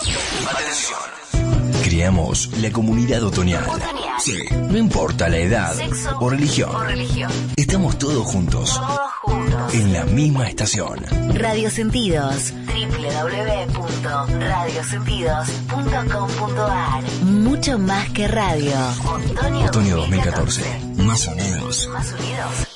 Atención. Criamos la comunidad otoñal. Sí, no importa la edad o religión. Estamos todos juntos. En la misma estación. Radio Sentidos. www.radiosentidos.com.ar Mucho más que radio. Otoño 2014. Más unidos. Más unidos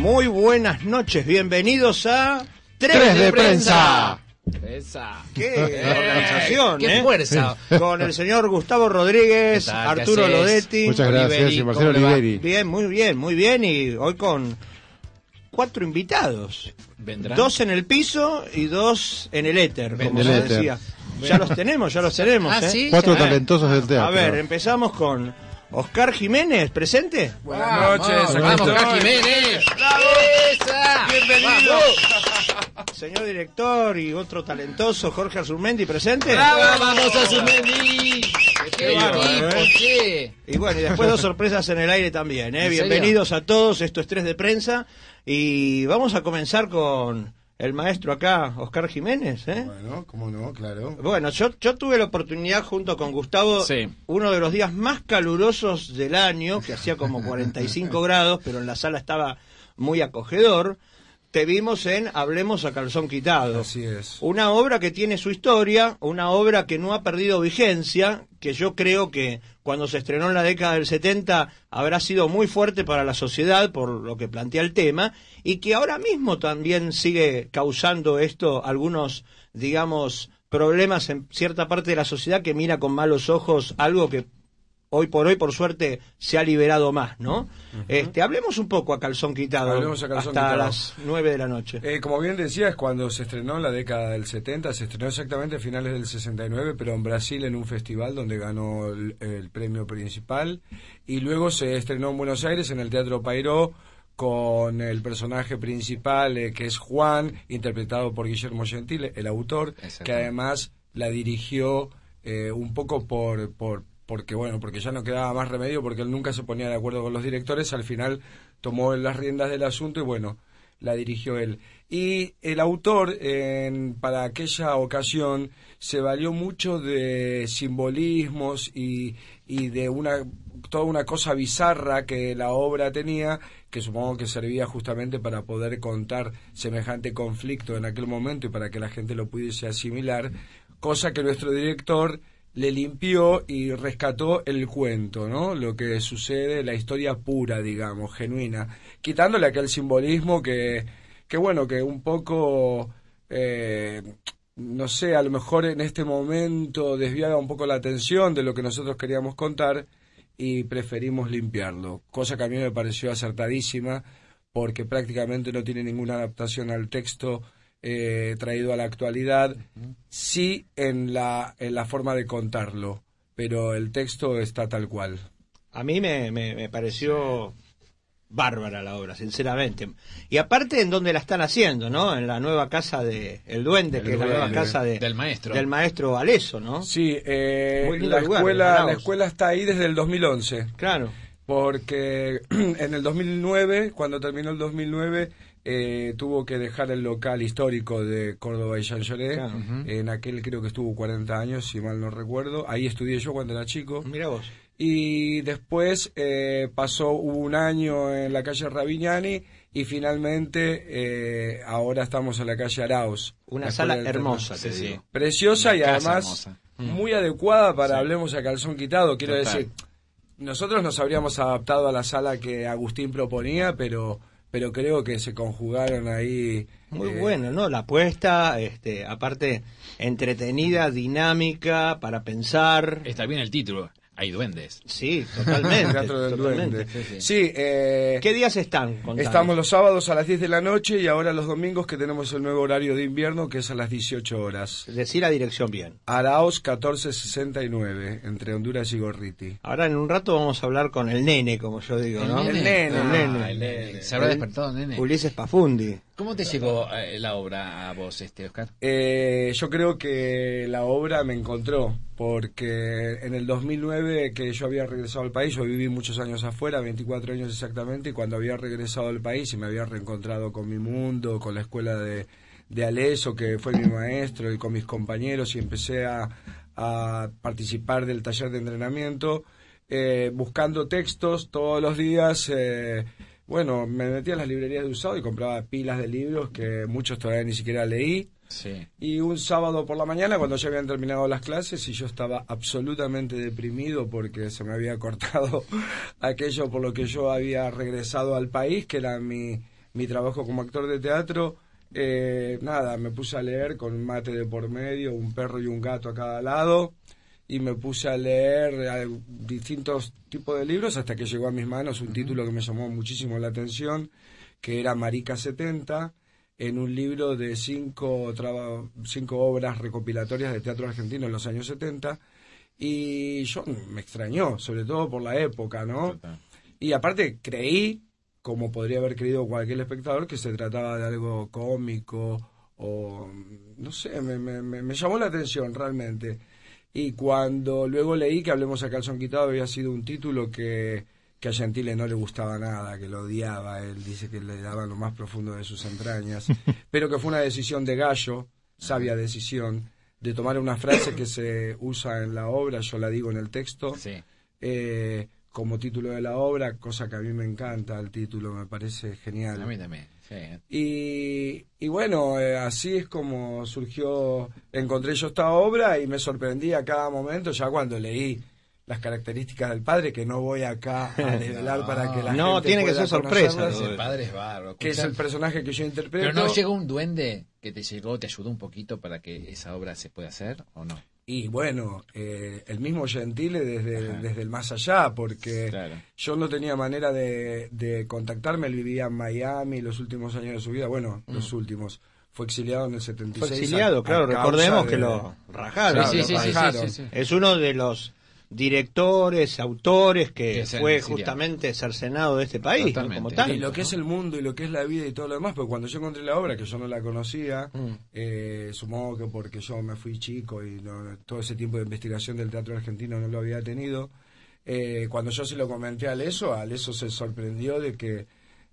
Muy buenas noches, bienvenidos a Tres de prensa. ¡Qué organización! ¡Qué eh! fuerza! Con el señor Gustavo Rodríguez, ¿Qué tal? ¿Qué Arturo? Lodetti. Muchas gracias, Oliveri, y Marcelo. Oliveri. Bien, muy bien, muy bien. Y hoy con cuatro invitados. ¿Vendrán? Dos en el piso y dos en el éter, como se decía. Ya los tenemos, ya los tenemos. Ah, ¿eh? sí. Cuatro talentosos del teatro. A ver, empezamos con Oscar Jiménez, ¿presente? Buenas noches, vamos, Oscar Jiménez. ¡Esa! Bienvenido. Señor director y otro talentoso, Jorge Azurmendi, ¿presente? ¡Vamos a Sumendi! ¡Qué bárbaro, eh. che! Y bueno, y después dos sorpresas en el aire también. ¿eh? Bienvenidos a todos, esto es Tres de Prensa. Y vamos a comenzar con el maestro acá, Oscar Jiménez. ¿eh? Bueno, cómo no, claro. Bueno, yo, yo tuve la oportunidad junto con Gustavo, Sí. uno de los días más calurosos del año, que hacía como 45 grados, pero en la sala estaba muy acogedor. Te vimos en Hablemos a Calzón Quitado. Así es. Una obra que tiene su historia, una obra que no ha perdido vigencia, que yo creo que cuando se estrenó en la década del 70 habrá sido muy fuerte para la sociedad por lo que plantea el tema, y que ahora mismo también sigue causando esto algunos, digamos, problemas en cierta parte de la sociedad que mira con malos ojos algo que hoy por hoy, por suerte, se ha liberado más, ¿no? este, hablemos un poco a calzón quitado, Hablemos a calzón hasta quitado. las 9 de la noche. Eh, como bien decías, cuando se estrenó en la década del 70, se estrenó exactamente a finales del 69, pero en Brasil en un festival donde ganó el, el premio principal. Y luego se estrenó en Buenos Aires en el Teatro Pairó con el personaje principal eh, que es Juan, interpretado por Guillermo Gentile, el autor, que además la dirigió eh, un poco por, por porque bueno, porque ya no quedaba más remedio, porque él nunca se ponía de acuerdo con los directores, al final tomó las riendas del asunto y bueno, la dirigió él. Y el autor, en- para aquella ocasión, se valió mucho de simbolismos y, y de una toda una cosa bizarra que la obra tenía, que supongo que servía justamente para poder contar semejante conflicto en aquel momento y para que la gente lo pudiese asimilar, cosa que nuestro director le limpió y rescató el cuento, ¿no? Lo que sucede, la historia pura, digamos, genuina, quitándole aquel simbolismo que, que bueno, que un poco, eh, no sé, a lo mejor en este momento desviaba un poco la atención de lo que nosotros queríamos contar y preferimos limpiarlo, cosa que a mí me pareció acertadísima porque prácticamente no tiene ninguna adaptación al texto eh, traído a la actualidad, sí en la, en la forma de contarlo, pero el texto está tal cual. A mí me, me, me pareció bárbara la obra, sinceramente. Y aparte en donde la están haciendo, ¿no? En la nueva casa de El Duende, que es la nueva casa de, Del maestro. del maestro Aleso, ¿no? Sí, eh, la, lugar, escuela, la escuela está ahí desde el 2011. Claro. porque en el 2009, cuando terminó el 2009, eh, tuvo que dejar el local histórico de Córdoba y Jean Lloré. Claro. En aquel creo que estuvo 40 años, si mal no recuerdo. Ahí estudié yo cuando era chico. Mira vos. Y después eh, pasó un año en la calle Ravignani y finalmente eh, ahora estamos en la calle Arauz. Una La sala hermosa, Sí, te sí. digo. Preciosa Una y además hermosa. muy adecuada para Sí. Hablemos a Calzón Quitado. Quiero Total. decir, nosotros nos habríamos adaptado a la sala que Agustín proponía, pero pero creo que se conjugaron ahí. Muy eh, bueno, ¿no? La apuesta, este, aparte, entretenida, dinámica, para pensar. Está bien el título. Hay duendes. Sí, totalmente. Teatro del totalmente. Duende. Sí, eh, ¿Qué días están? Contanos. Estamos los sábados a las 10 de la noche y ahora los domingos que tenemos el nuevo horario de invierno que es a las 18 horas. Decir la dirección bien. Araos 1469, entre Honduras y Gorriti. Ahora en un rato vamos a hablar con el nene, como yo digo, ¿no? El nene. El Ah, nene. el nene. Se habrá despertado, nene. Ulises Pafundi. ¿Cómo te llegó eh, la obra a vos, este Oscar? Eh, yo creo que la obra me encontró, porque en el 2009 que yo había regresado al país, yo viví muchos años afuera, 24 años exactamente, y cuando había regresado al país y me había reencontrado con mi mundo, con la escuela de, de Aleso, que fue mi maestro, y con mis compañeros, y empecé a, a participar del taller de entrenamiento, eh, buscando textos todos los días. eh, bueno, me metía en las librerías de usado y compraba pilas de libros que muchos todavía ni siquiera leí. Sí. Y un sábado por la mañana, cuando ya habían terminado las clases y yo estaba absolutamente deprimido porque se me había cortado aquello por lo que yo había regresado al país, que era mi, mi trabajo como actor de teatro, eh, nada, me puse a leer con un mate de por medio, un perro y un gato a cada lado, y me puse a leer distintos tipos de libros hasta que llegó a mis manos un título que me llamó muchísimo la atención, que era Marica 70, en un libro de cinco, traba- cinco obras recopilatorias de teatro argentino en los años 70, y yo me extrañó, sobre todo por la época, ¿no? Y aparte creí, como podría haber creído cualquier espectador, que se trataba de algo cómico o no sé, me, me- me- me llamó la atención realmente. Y cuando luego leí que Hablemos a calzón quitado había sido un título que, que a Gentile no le gustaba nada, que lo odiaba, él dice que le daba lo más profundo de sus entrañas, pero que fue una decisión de Gallo, sabia decisión, de tomar una frase que se usa en la obra, yo la digo en el texto, Sí. eh, como título de la obra, cosa que a mí me encanta, el título me parece genial. A mí también. Sí. Y, y bueno, eh, así es como surgió, encontré yo esta obra y me sorprendí a cada momento, ya cuando leí las características del padre, que no voy acá a desvelar para que la No, gente tiene que ser sorpresa, Ese padre es bárbaro. que es el personaje que yo interpreto. Pero no llegó un duende que te llegó, te ayudó un poquito para que esa obra se pueda hacer o no. Y bueno, eh, el mismo Gentile desde, desde el más allá, porque Claro. yo no tenía manera de, de contactarme, él vivía en Miami los últimos años de su vida, bueno, los últimos. Fue exiliado en el 76. Fue exiliado, a- claro, recordemos de- que lo rajaron. Sí, lo sí, sí, sí, rajaron. sí, sí. Es uno de los directores, autores que fue justamente cercenado de este país, como tal. Y lo que es el mundo y lo que es la vida y todo lo demás, porque cuando yo encontré la obra, que yo no la conocía, Mm. eh, supongo que porque yo me fui chico y no- todo ese tiempo de investigación del teatro argentino no lo había tenido, eh, cuando yo se lo comenté a Aleso, Aleso se sorprendió de que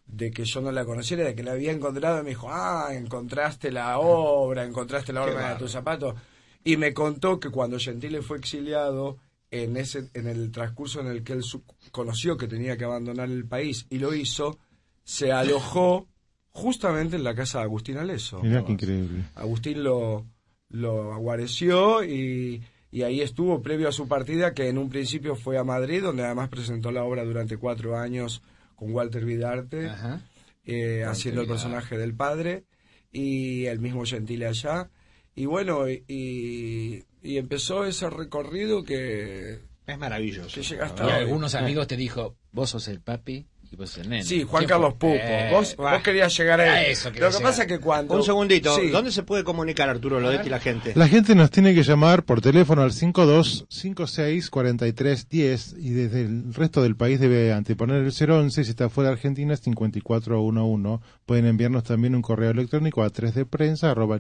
de que yo no la conociera, de que la había encontrado y me dijo, ah, encontraste la obra, encontraste la obra de tus zapatos. Y me contó que cuando Gentile fue exiliado, en, ese, en el transcurso en el que él su- conoció que tenía que abandonar el país y lo hizo, se alojó justamente en la casa de Agustín Aleso. Mirá qué increíble. Agustín lo, lo aguareció y, y ahí estuvo previo a su partida, que en un principio fue a Madrid, donde además presentó la obra durante cuatro años con Walter Vidarte, Ajá. eh, haciendo el personaje del padre, y el mismo Gentile allá. Y bueno, y, y empezó ese recorrido que, Es maravilloso. que llega hasta Y hoy. algunos amigos te dijo, vos sos el papi y vos sos el nene. Sí, Juan ¿Quién Carlos fue? Pupo. Eh, vos, vos querías llegar A a eso Lo que llegar. pasa es que cuando... Un segundito, Sí. ¿dónde se puede comunicar Arturo Lodetti y la gente? La gente nos tiene que llamar por teléfono al 52564310 y desde el resto del país debe anteponer el 011 si está fuera de Argentina es 5411. Pueden enviarnos también un correo electrónico a 3 de prensa arroba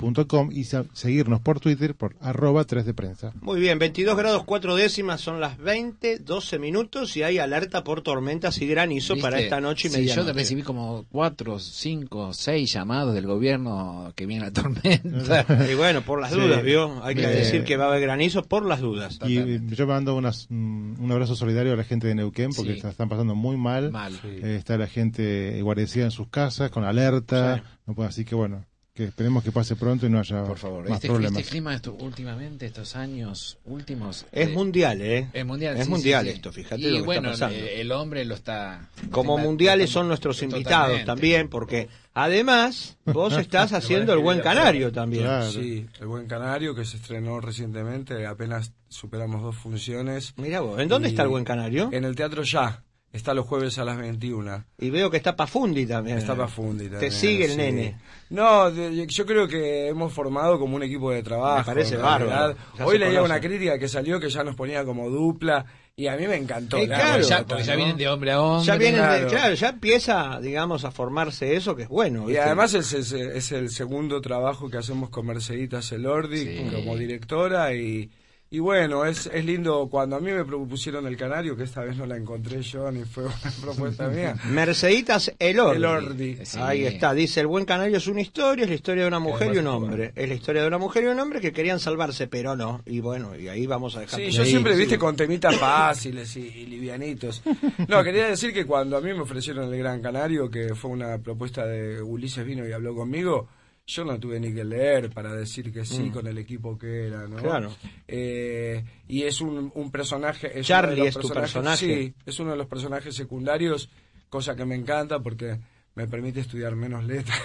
gmail.com y seguirnos por Twitter por arroba 3 de prensa. Muy bien, 22 grados 4 décimas, son las 20, 12 minutos y hay alerta por tormentas y granizo ¿Viste? para esta noche y Sí, medianoche. yo recibí como cuatro, cinco, seis llamados del gobierno que viene la tormenta. Y bueno, por las Sí. dudas, ¿vio? Hay que Eh, decir que va a haber granizo por las dudas. Y eh, yo mando unas, mm, un abrazo solidario a la gente de Neuquén porque Sí. está- están pasando muy mal. Mal. Eh, está la gente guarecida en sus casas con alerta. Sí. No puede- así que bueno, que esperemos que pase pronto y no haya Por favor, más este, problemas. este clima esto- últimamente, estos años últimos... Es eh, mundial, ¿eh? Es mundial, Es sí, mundial sí, sí. esto, fíjate Y lo que bueno, está pasando. eh, el hombre lo está... Como está- mundiales está- son nuestros invitados también, porque además vos estás haciendo el buen canario también. Claro. Sí, El Buen Canario, que se estrenó recientemente, apenas superamos dos funciones. Mira vos, ¿en dónde está el buen canario? En el Teatro Ya, está los jueves a las 21. Y veo que está Pafundi también. Está Pafundi Te también, sigue el sí. nene. No, de- yo creo que hemos formado como un equipo de trabajo. Me parece bárbaro. Hoy leía una crítica que salió que ya nos ponía como dupla y a mí me encantó. Eh, la claro. Porque ya, vienen de hombre a hombre. Ya vienen de- claro. claro, ya empieza, digamos, a formarse eso que es bueno. Y además es, es- es el segundo trabajo que hacemos con Mercedita Celordi Sí. como directora y, y bueno, es, es lindo cuando a mí me propusieron el Canario, que esta vez no la encontré yo ni fue una propuesta mía. Merceditas Elordi. Elordi. Sí. Ahí está, dice, el buen canario es una historia, es la historia de una mujer y un hombre. Es la historia de una mujer y un hombre que querían salvarse, pero no. Y bueno, y ahí vamos a dejar. Sí, yo Sí, siempre, sí. viste, con temitas fáciles y, y livianitos. No, quería decir que cuando a mí me ofrecieron el Gran Canario, que fue una propuesta de Ulises vino y habló conmigo, yo no tuve ni que leer para decir que sí con el equipo que era, ¿no? Mm. Claro. Eh, y es un, un personaje... Es Charlie es tu personaje. Sí, es uno de los personajes secundarios, cosa que me encanta porque me permite estudiar menos letras.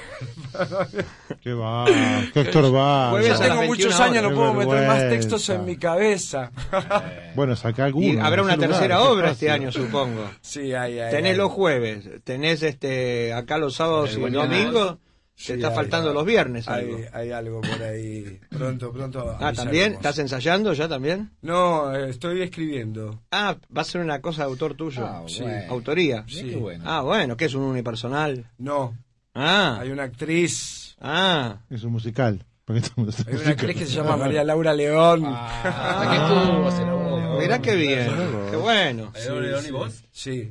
Qué va, qué. Jueves ya las tengo 21 muchos años, no puedo meter más textos en mi cabeza. Bueno, saca alguno. Y habrá una lugar, tercera obra este año, supongo. sí, hay, hay, Tenés hay. los jueves, tenés este acá los sábados y domingos, Sí, te está hay, faltando hay. los viernes. Hay, algo. hay algo por ahí. Pronto, pronto. Ah, ¿también? ¿Estás ensayando ya también? No, eh, estoy escribiendo. Ah, va a ser una cosa de autor tuyo. Ah, Sí. bueno. Autoría. Sí. qué bueno. Ah, bueno, que es un unipersonal. No, Ah, hay una actriz. ah. Es un musical. Hay una actriz que se llama María Laura León. Ah, ¿qué estuvo? Se lo- Mirá qué bien, qué bueno. Sí, sí. Sí.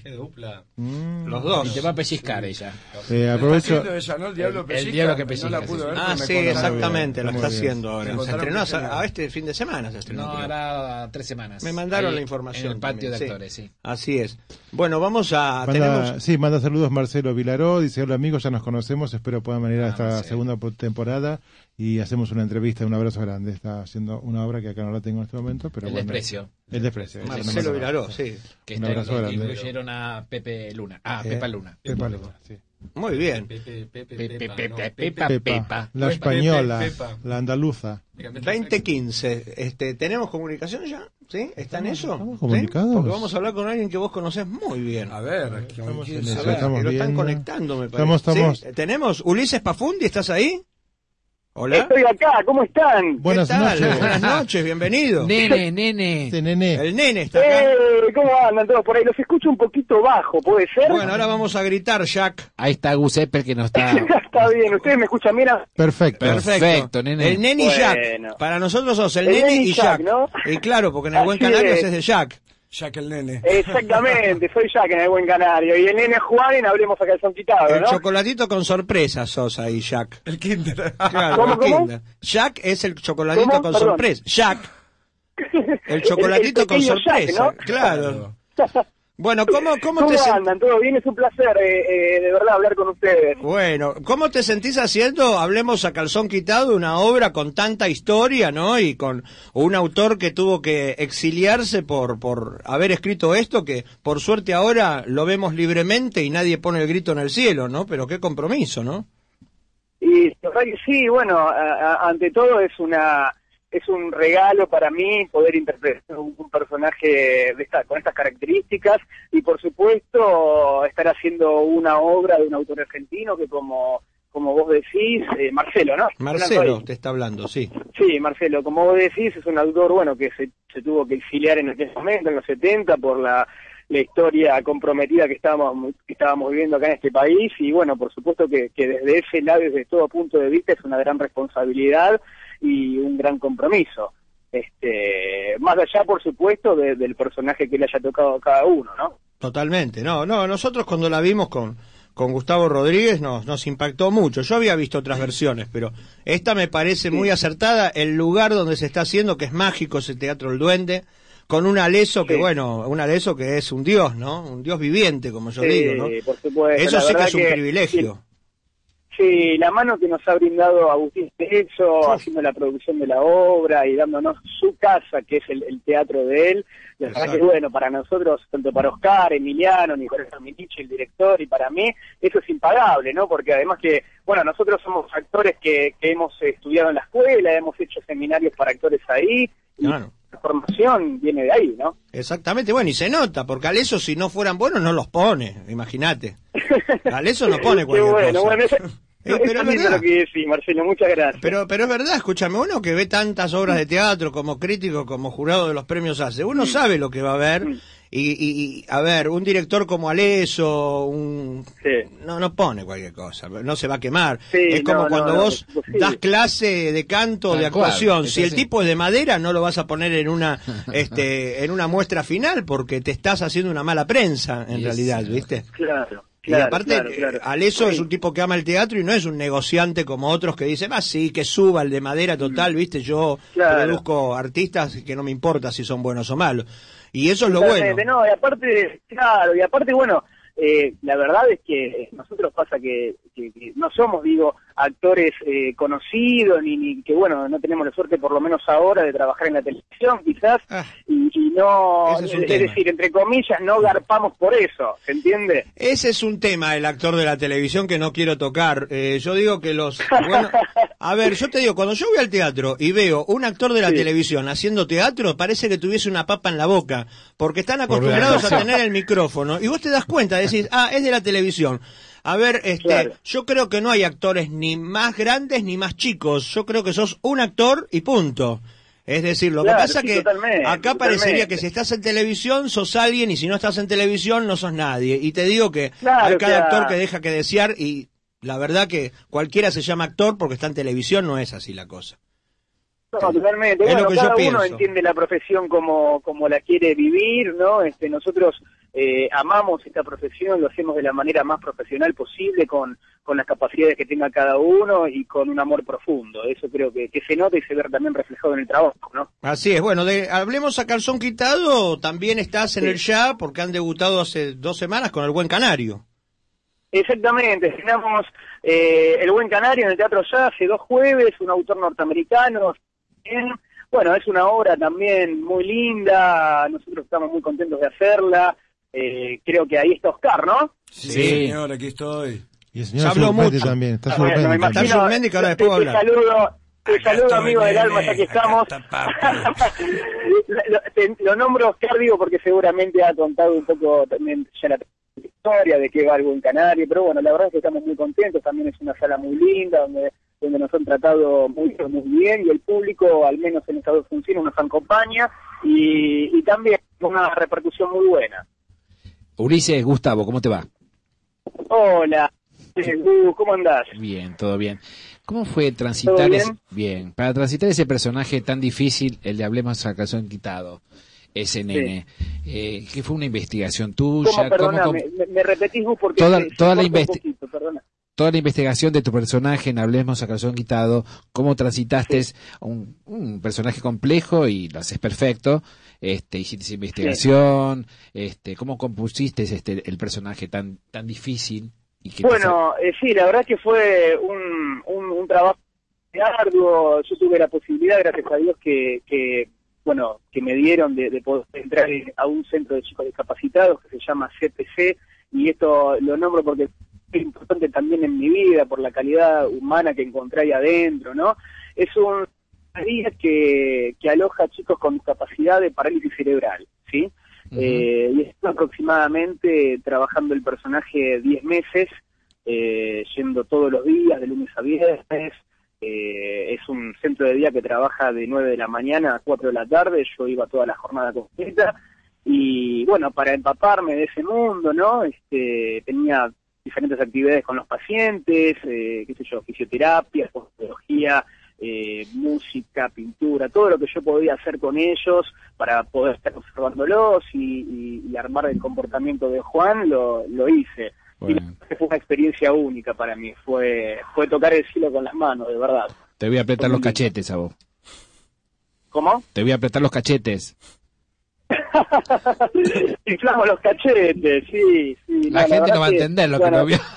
Mm. Los Y dos. te va a pellizcar ella. Eh, aprovecho. ella, ¿no? El diablo El- el diablo que No pellizca, la sí, pude sí. ver, Ah, sí, exactamente, lo Muy está bien. haciendo ahora. Se estrenó que a, a este fin de semana, se estrenó. No, hará tres semanas. Me mandaron Ahí, la información. En el patio también, de actores, sí. Así es. Bueno, vamos a... Manda, tenemos... Sí, manda saludos Marcelo Vilaró, dice hola amigos, ya nos conocemos, espero puedan venir a Ah, esta segunda po- temporada y hacemos una entrevista, un abrazo grande, está haciendo una obra que acá no la tengo en este momento, pero El bueno. desprecio. El desprecio. Marcelo no Vilaró, sí. Que Un está- abrazo grande. incluyeron a Pepe Luna. Ah, Eh, Pepa Luna. Pepa Luna, sí. Muy bien. Pepe, Pepa, Pepa, Pepa, Pepa. la española, la andaluza. 2015. Este, ¿Tenemos comunicación ya? ¿Sí? ¿Está en eso? estamos ¿Sí? comunicados. Porque vamos a hablar con alguien que vos conocés muy bien. A ver, ¿con Estamos en eso, lo están viendo. conectando, me parece. Estamos- estamos- ¿Sí? ¿Tenemos Ulises Pafundi? ¿Estás ahí? Hola. Estoy acá, ¿cómo están? ¿Qué Buenas tal? noches. Buenas noches, bienvenido. Nene, nene. Este nene. El nene está acá. Eh, ¿Cómo andan todos por ahí? Los escucho un poquito bajo, ¿puede ser? Bueno, ahora vamos a gritar, Jack. Ahí está Giuseppe que no está. Está bien, ustedes me escuchan bien. Perfecto. Perfecto, nene. El nene y Jack. Bueno. Para nosotros sos el, El nene nene y Jack. Jack, ¿no? Y claro, porque en el Buen Así Canarios es. es de Jack. Jack el nene. Exactamente, soy Jack en el Buen Canario. Y el nene Juan en Hablemos a Calzón Quitado, El ¿no? chocolatito con sorpresa sos ahí, Jack. El Kinder. Claro, ¿Cómo, el cómo? Kinder. Jack es el chocolatito ¿Cómo? con Perdón. sorpresa. Jack. El chocolatito el con pequeño Jack, sorpresa. ¿no? Claro. Bueno, ¿cómo, cómo ¿Cómo te andan? ¿Todo bien? Es un placer, eh, eh, de verdad, hablar con ustedes. Bueno, ¿cómo te sentís haciendo, hablemos a calzón quitado, una obra con tanta historia, ¿no? Y con un autor que tuvo que exiliarse por, por haber escrito esto, que por suerte ahora lo vemos libremente y nadie pone el grito en el cielo, ¿no? Pero qué compromiso, ¿no? Y sí, bueno, a- a- ante todo es una es un regalo para mí poder interpretar un, un personaje de esta, con estas características y por supuesto estar haciendo una obra de un autor argentino que como como vos decís, eh, Marcelo, ¿no? Marcelo te está hablando, sí. Sí, Marcelo, como vos decís, es un autor, bueno, que se, se tuvo que exiliar en aquel momento, en los 70, por la, la historia comprometida que estábamos, que estábamos viviendo acá en este país y bueno, por supuesto que, que desde ese lado, desde todo punto de vista, es una gran responsabilidad y un gran compromiso. Este, más allá, por supuesto, de- del personaje que le haya tocado a cada uno, ¿no? Totalmente, no, no, nosotros cuando la vimos con, con Gustavo Rodríguez nos, nos impactó mucho. Yo había visto otras versiones, pero esta me parece muy acertada. El lugar donde se está haciendo, que es mágico, ese Teatro El Duende, con un aleso que, Sí. bueno, un aleso que es un dios, ¿no? Un dios viviente, como yo Sí, digo, ¿no? por supuesto. Eso sí que es un privilegio. Sí, la mano que nos ha brindado Agustín Techo, haciendo la producción de la obra y dándonos su casa, que es el, el teatro de él. La verdad que bueno, para nosotros, tanto para Oscar, Emiliano, Nicolás Dominici, el director, y para mí, eso es impagable, ¿no? Porque además que, bueno, nosotros somos actores que, que hemos estudiado en la escuela, hemos hecho seminarios para actores ahí, y Claro. La formación viene de ahí, ¿no? Exactamente, bueno, y se nota, porque al eso si no fueran buenos no los pone, imagínate. Al eso no pone cualquier bueno, cosa. bueno, eso, Eh, pero es verdad. lo que decís, Marcelo, muchas gracias. Pero, pero es verdad, escúchame, uno que ve tantas obras de teatro como crítico, como jurado de los premios hace, uno sabe lo que va a ver. Mm. Y, y- a ver, un director como Aleso, un... Sí. no, no pone cualquier cosa, no se va a quemar. Sí, es como no, cuando no, vos das clase de canto, Tal de actuación. si el tipo es de madera, no lo vas a poner en una, este, en una muestra final porque te estás haciendo una mala prensa, en realidad. ¿viste? Claro, Y aparte, claro, eh, claro. Aleso es un tipo que ama el teatro y no es un negociante como otros que dicen, ah, sí, que suba el de madera total, viste, yo Mm. Claro. produzco artistas que no me importa si son buenos o malos. Y eso es lo bueno. No, y aparte, claro, y aparte, bueno, eh, la verdad es que nosotros pasa que, que- que no somos, digo, actores eh, conocidos, ni, ni que, bueno, no tenemos la suerte, por lo menos ahora, de trabajar en la televisión, quizás, Ah. y, y no, es es, decir, entre comillas, no garpamos por eso, ¿se entiende? Ese es un tema, el actor de la televisión, que no quiero tocar. Eh, yo digo que los... bueno, a ver, yo te digo, cuando yo voy al teatro y veo un actor de la Sí. televisión haciendo teatro, parece que tuviese una papa en la boca, porque están acostumbrados a tener el micrófono. Y vos te das cuenta, decís, ah, es de la televisión. A ver, este, Claro. yo creo que no hay actores ni más grandes ni más chicos. Yo creo que sos un actor y punto. Es decir, lo Claro, que pasa sí, que totalmente, acá parecería que si estás en televisión sos alguien y si no estás en televisión no sos nadie. Y te digo que Claro, hay cada actor que deja que desear y la verdad que cualquiera se llama actor porque está en televisión, no es así la cosa. No, totalmente. Es bueno, lo que yo cada uno pienso. entiende la profesión como, como la quiere vivir, ¿no? Este, nosotros eh, amamos esta profesión, lo hacemos de la manera más profesional posible, con, con las capacidades que tenga cada uno y con un amor profundo. Eso creo que, que se nota y se ve también reflejado en el trabajo, ¿no? Así es, bueno, de, hablemos a calzón quitado, también estás en Sí. el ya porque han debutado hace dos semanas con el Buen Canario. Exactamente, estrenamos eh, El Buen Canario en el Teatro Ya hace dos jueves, un autor norteamericano. Bien. Bueno, es una obra también muy linda, nosotros estamos muy contentos de hacerla. Eh, creo que ahí está Oscar, ¿no? Sí, Sí. señor, aquí estoy. Y el Se señor habló mucho. también, está Ah, bueno, también. imagino- Surmendi, que ahora te- después va a te hablar. saludo, te Acá saludo amigo del alma, ya que estamos. está lo, lo- te- lo nombro Oscar, digo, porque seguramente ha contado un poco también ya la historia de qué va el Buen Canario, pero bueno, la verdad es que estamos muy contentos, también es una sala muy linda, donde donde nos han tratado muy, muy bien y el público, al menos en estas dos funciones, nos acompaña y, y también una repercusión muy buena. Ulises, Gustavo, ¿cómo te va? Hola, ¿cómo andás? Bien, todo bien. ¿Cómo fue transitar ¿Todo bien? ese, bien, para transitar ese personaje tan difícil, el de Hablemos a calzón quitado, ese nene? Eh, ¿Qué fue una investigación tuya? ¿Cómo, perdona, ¿Cómo- me, me- repetís porque Toda- la corta toda la investigación de tu personaje en Hablemos a calzón quitado, cómo transitaste un, un personaje complejo y lo haces perfecto, este, hiciste investigación, este, cómo compusiste este, el personaje tan, tan difícil y que te Bueno, eh, sí, la verdad que fue un, un, un trabajo arduo. Yo tuve la posibilidad, gracias a Dios, que, que bueno, que me dieron de, de poder entrar en- a un centro de chicos discapacitados que se llama CPC y esto lo nombro porque importante también en mi vida por la calidad humana que encontré ahí adentro, ¿no? Es un día que, que aloja a chicos con discapacidad de parálisis cerebral, ¿sí? Eh, y estuve aproximadamente trabajando el personaje 10 meses, eh, yendo todos los días, de lunes a viernes. Eh, es un centro de día que trabaja de 9 de la mañana a 4 de la tarde. Yo iba toda la jornada completa. Y bueno, para empaparme de ese mundo, ¿no? Este, tenía diferentes actividades con los pacientes, eh, qué sé yo, fisioterapia, psicología, eh, música, pintura, todo lo que yo podía hacer con ellos para poder estar observándolos y, y- y armar el comportamiento de Juan, lo, lo hice. Y Bueno. fue una experiencia única para mí, fue, fue tocar el cielo con las manos, de verdad. Te voy a apretar los cachetes a vos. ¿Cómo? Te voy a apretar los cachetes. Inflamos los cachetes, sí, sí. La gente no va a entender lo que no vio.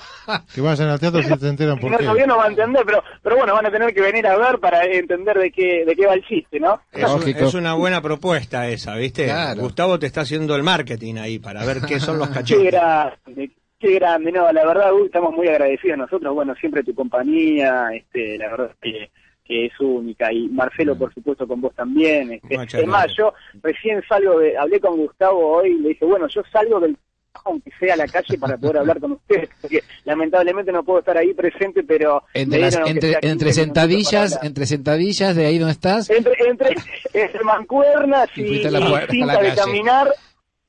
Que vayan al teatro si se enteran Si por no, qué. todavía no va a entender, pero, pero bueno, van a tener que venir a ver para entender de qué, de qué va el chiste, ¿no? Es, un- Lógico. es una buena propuesta esa, ¿viste? Claro. Gustavo te está haciendo el marketing ahí para ver qué son los Qué cachetes. grande, qué grande, no, la verdad, Gus, estamos muy agradecidos nosotros, bueno, siempre tu compañía, este, la verdad que, que es única, y Marcelo, por supuesto, con vos también, este, Muchas es más, gracias. yo recién salgo de, hablé con Gustavo hoy, y le dije, bueno, yo salgo del trabajo, aunque sea a la calle para poder hablar con ustedes, porque lamentablemente no puedo estar ahí presente, pero Entre, las, entre, sea 15 entre minutos para sentadillas, entre sentadillas de ahí donde estás, entre, entre, entre mancuernas Y y, la y la de caminar,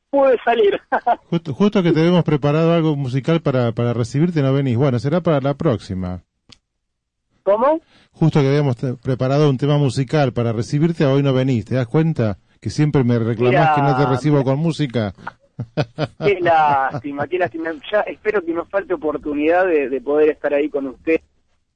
pude salir. Justo, justo que te habíamos preparado algo musical para, para recibirte, no venís. Bueno, será para la próxima. ¿Cómo? Justo que habíamos preparado un tema musical para recibirte, hoy no venís. ¿Te das cuenta? Que siempre me reclamás Mira, que no te recibo con música. Qué lástima, qué lástima. Ya espero que nos falte oportunidad de, de poder estar ahí con usted,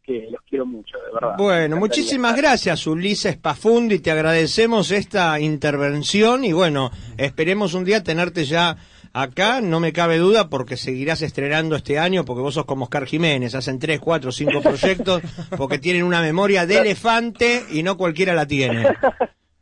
que los quiero mucho, de verdad. Bueno, muchísimas gracias, Ulises Pafundi. Te agradecemos esta intervención y bueno, esperemos un día tenerte ya acá. No me cabe duda porque seguirás estrenando este año porque vos sos como Oscar Jiménez. Hacen tres, cuatro, cinco proyectos porque tienen una memoria de elefante y no cualquiera la tiene.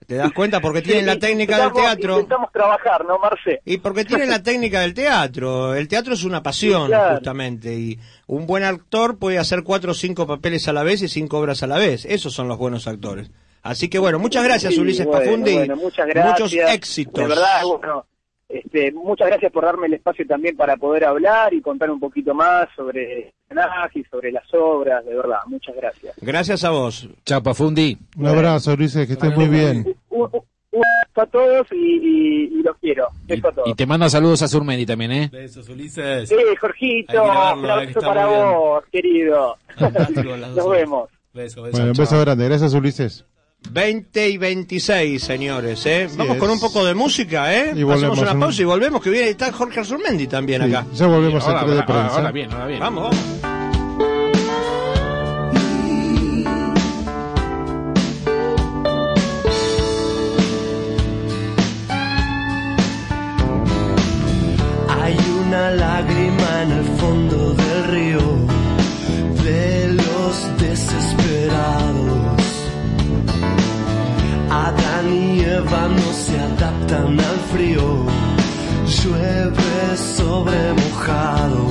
¿Te das cuenta? Porque tienen la técnica del teatro. Intentamos trabajar, ¿no, Marce? Y porque tienen la técnica del teatro. El teatro es una pasión, Sí, claro. justamente. Y un buen actor puede hacer cuatro o cinco papeles a la vez y cinco obras a la vez. Esos son los buenos actores. Así que bueno, muchas gracias, Sí, Ulises bueno, Pafundi. bueno, muchas gracias. Muchos éxitos. De verdad, bueno, este, muchas gracias por darme el espacio también para poder hablar y contar un poquito más sobre el personaje y sobre las obras, de verdad, muchas gracias. Gracias a vos. chao Pafundi. Un abrazo, Ulises, que estés muy bien. Un, un- un beso a todos y, y- y los quiero. Y, Beso a todos. y te mando saludos a Surmendi también, ¿eh? Besos, Ulises. Sí, Jorgito, un abrazo para vos, querido. Fantástico, Nos vemos. Beso, beso. Bueno, un chao. beso grande. Gracias, Ulises. 20 y 26, señores. ¿eh? Vamos es. con un poco de música, ¿eh? Y Hacemos una un- pausa y volvemos, que viene está Jorge Azurmendi también Sí, acá. ya volvemos al Ahora, 3 de ahora, prensa. ahora bien, ahora bien. Vamos, no se adaptan al frío. Llueve sobre mojado.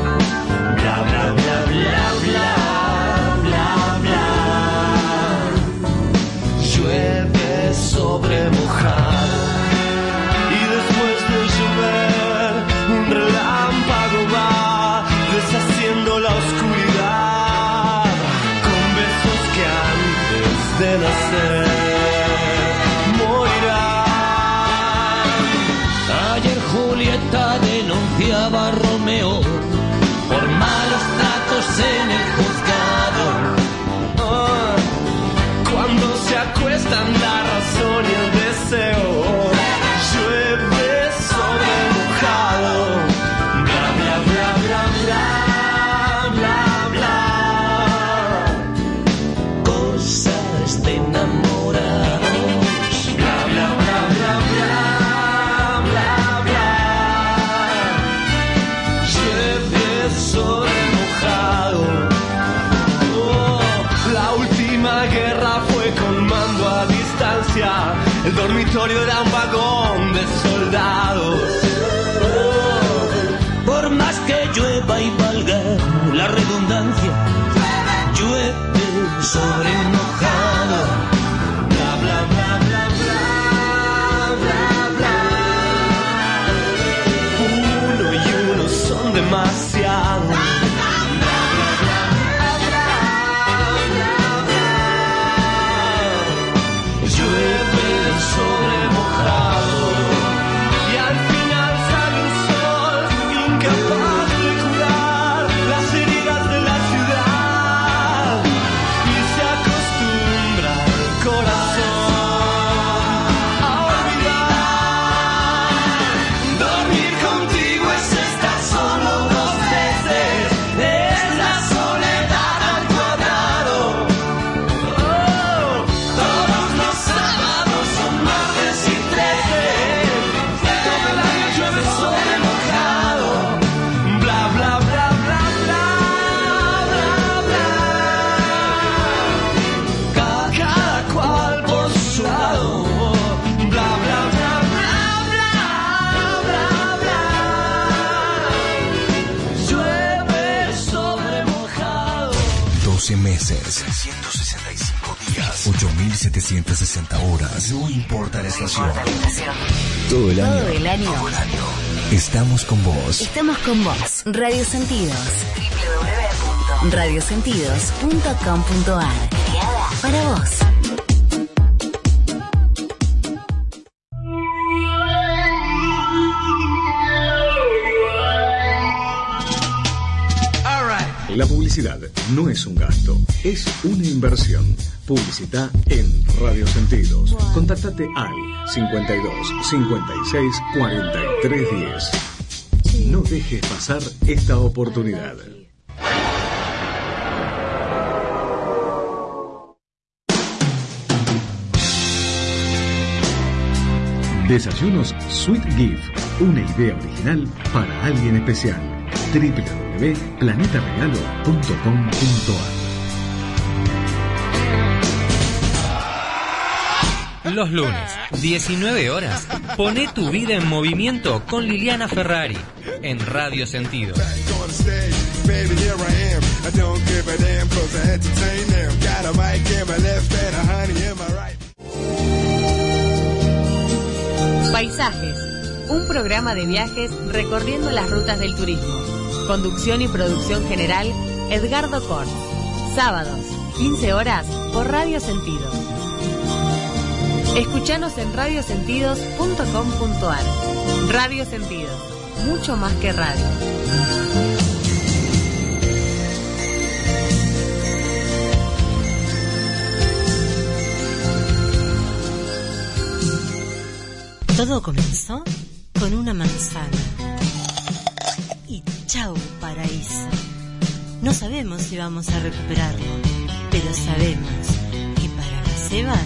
La oscuridad. Con besos que antes de nacer morirán. Ayer Julieta denunciaba a Romeo por malos tratos en el juzgado. Ah, Cuando se acuestan 8760 horas. No importa la estación. Todo el año. Todo el año. Estamos con vos. Estamos con vos. Radio Sentidos. www.radiosentidos.com.ar. Para vos. Publicidad no es un gasto, es una inversión. Publicita en Radio Sentidos. Contactate al 52 56 43 10. No dejes pasar esta oportunidad. Desayunos Sweet Gift, una idea original para alguien especial. www.planetaregalo.com.ar Los lunes, 19 horas, pone tu vida en movimiento con Liliana Ferrari en Radio Sentido. Paisajes, un programa de viajes recorriendo las rutas del turismo. Conducción y producción general, Edgardo Corn. Sábados, 15 horas, por Radio Sentido. Escuchanos en radiosentidos.com.ar. Radio Sentidos, mucho más que radio. Todo comenzó con una manzana. Chau, paraíso. No sabemos si vamos a recuperarlo, pero sabemos que para las cebas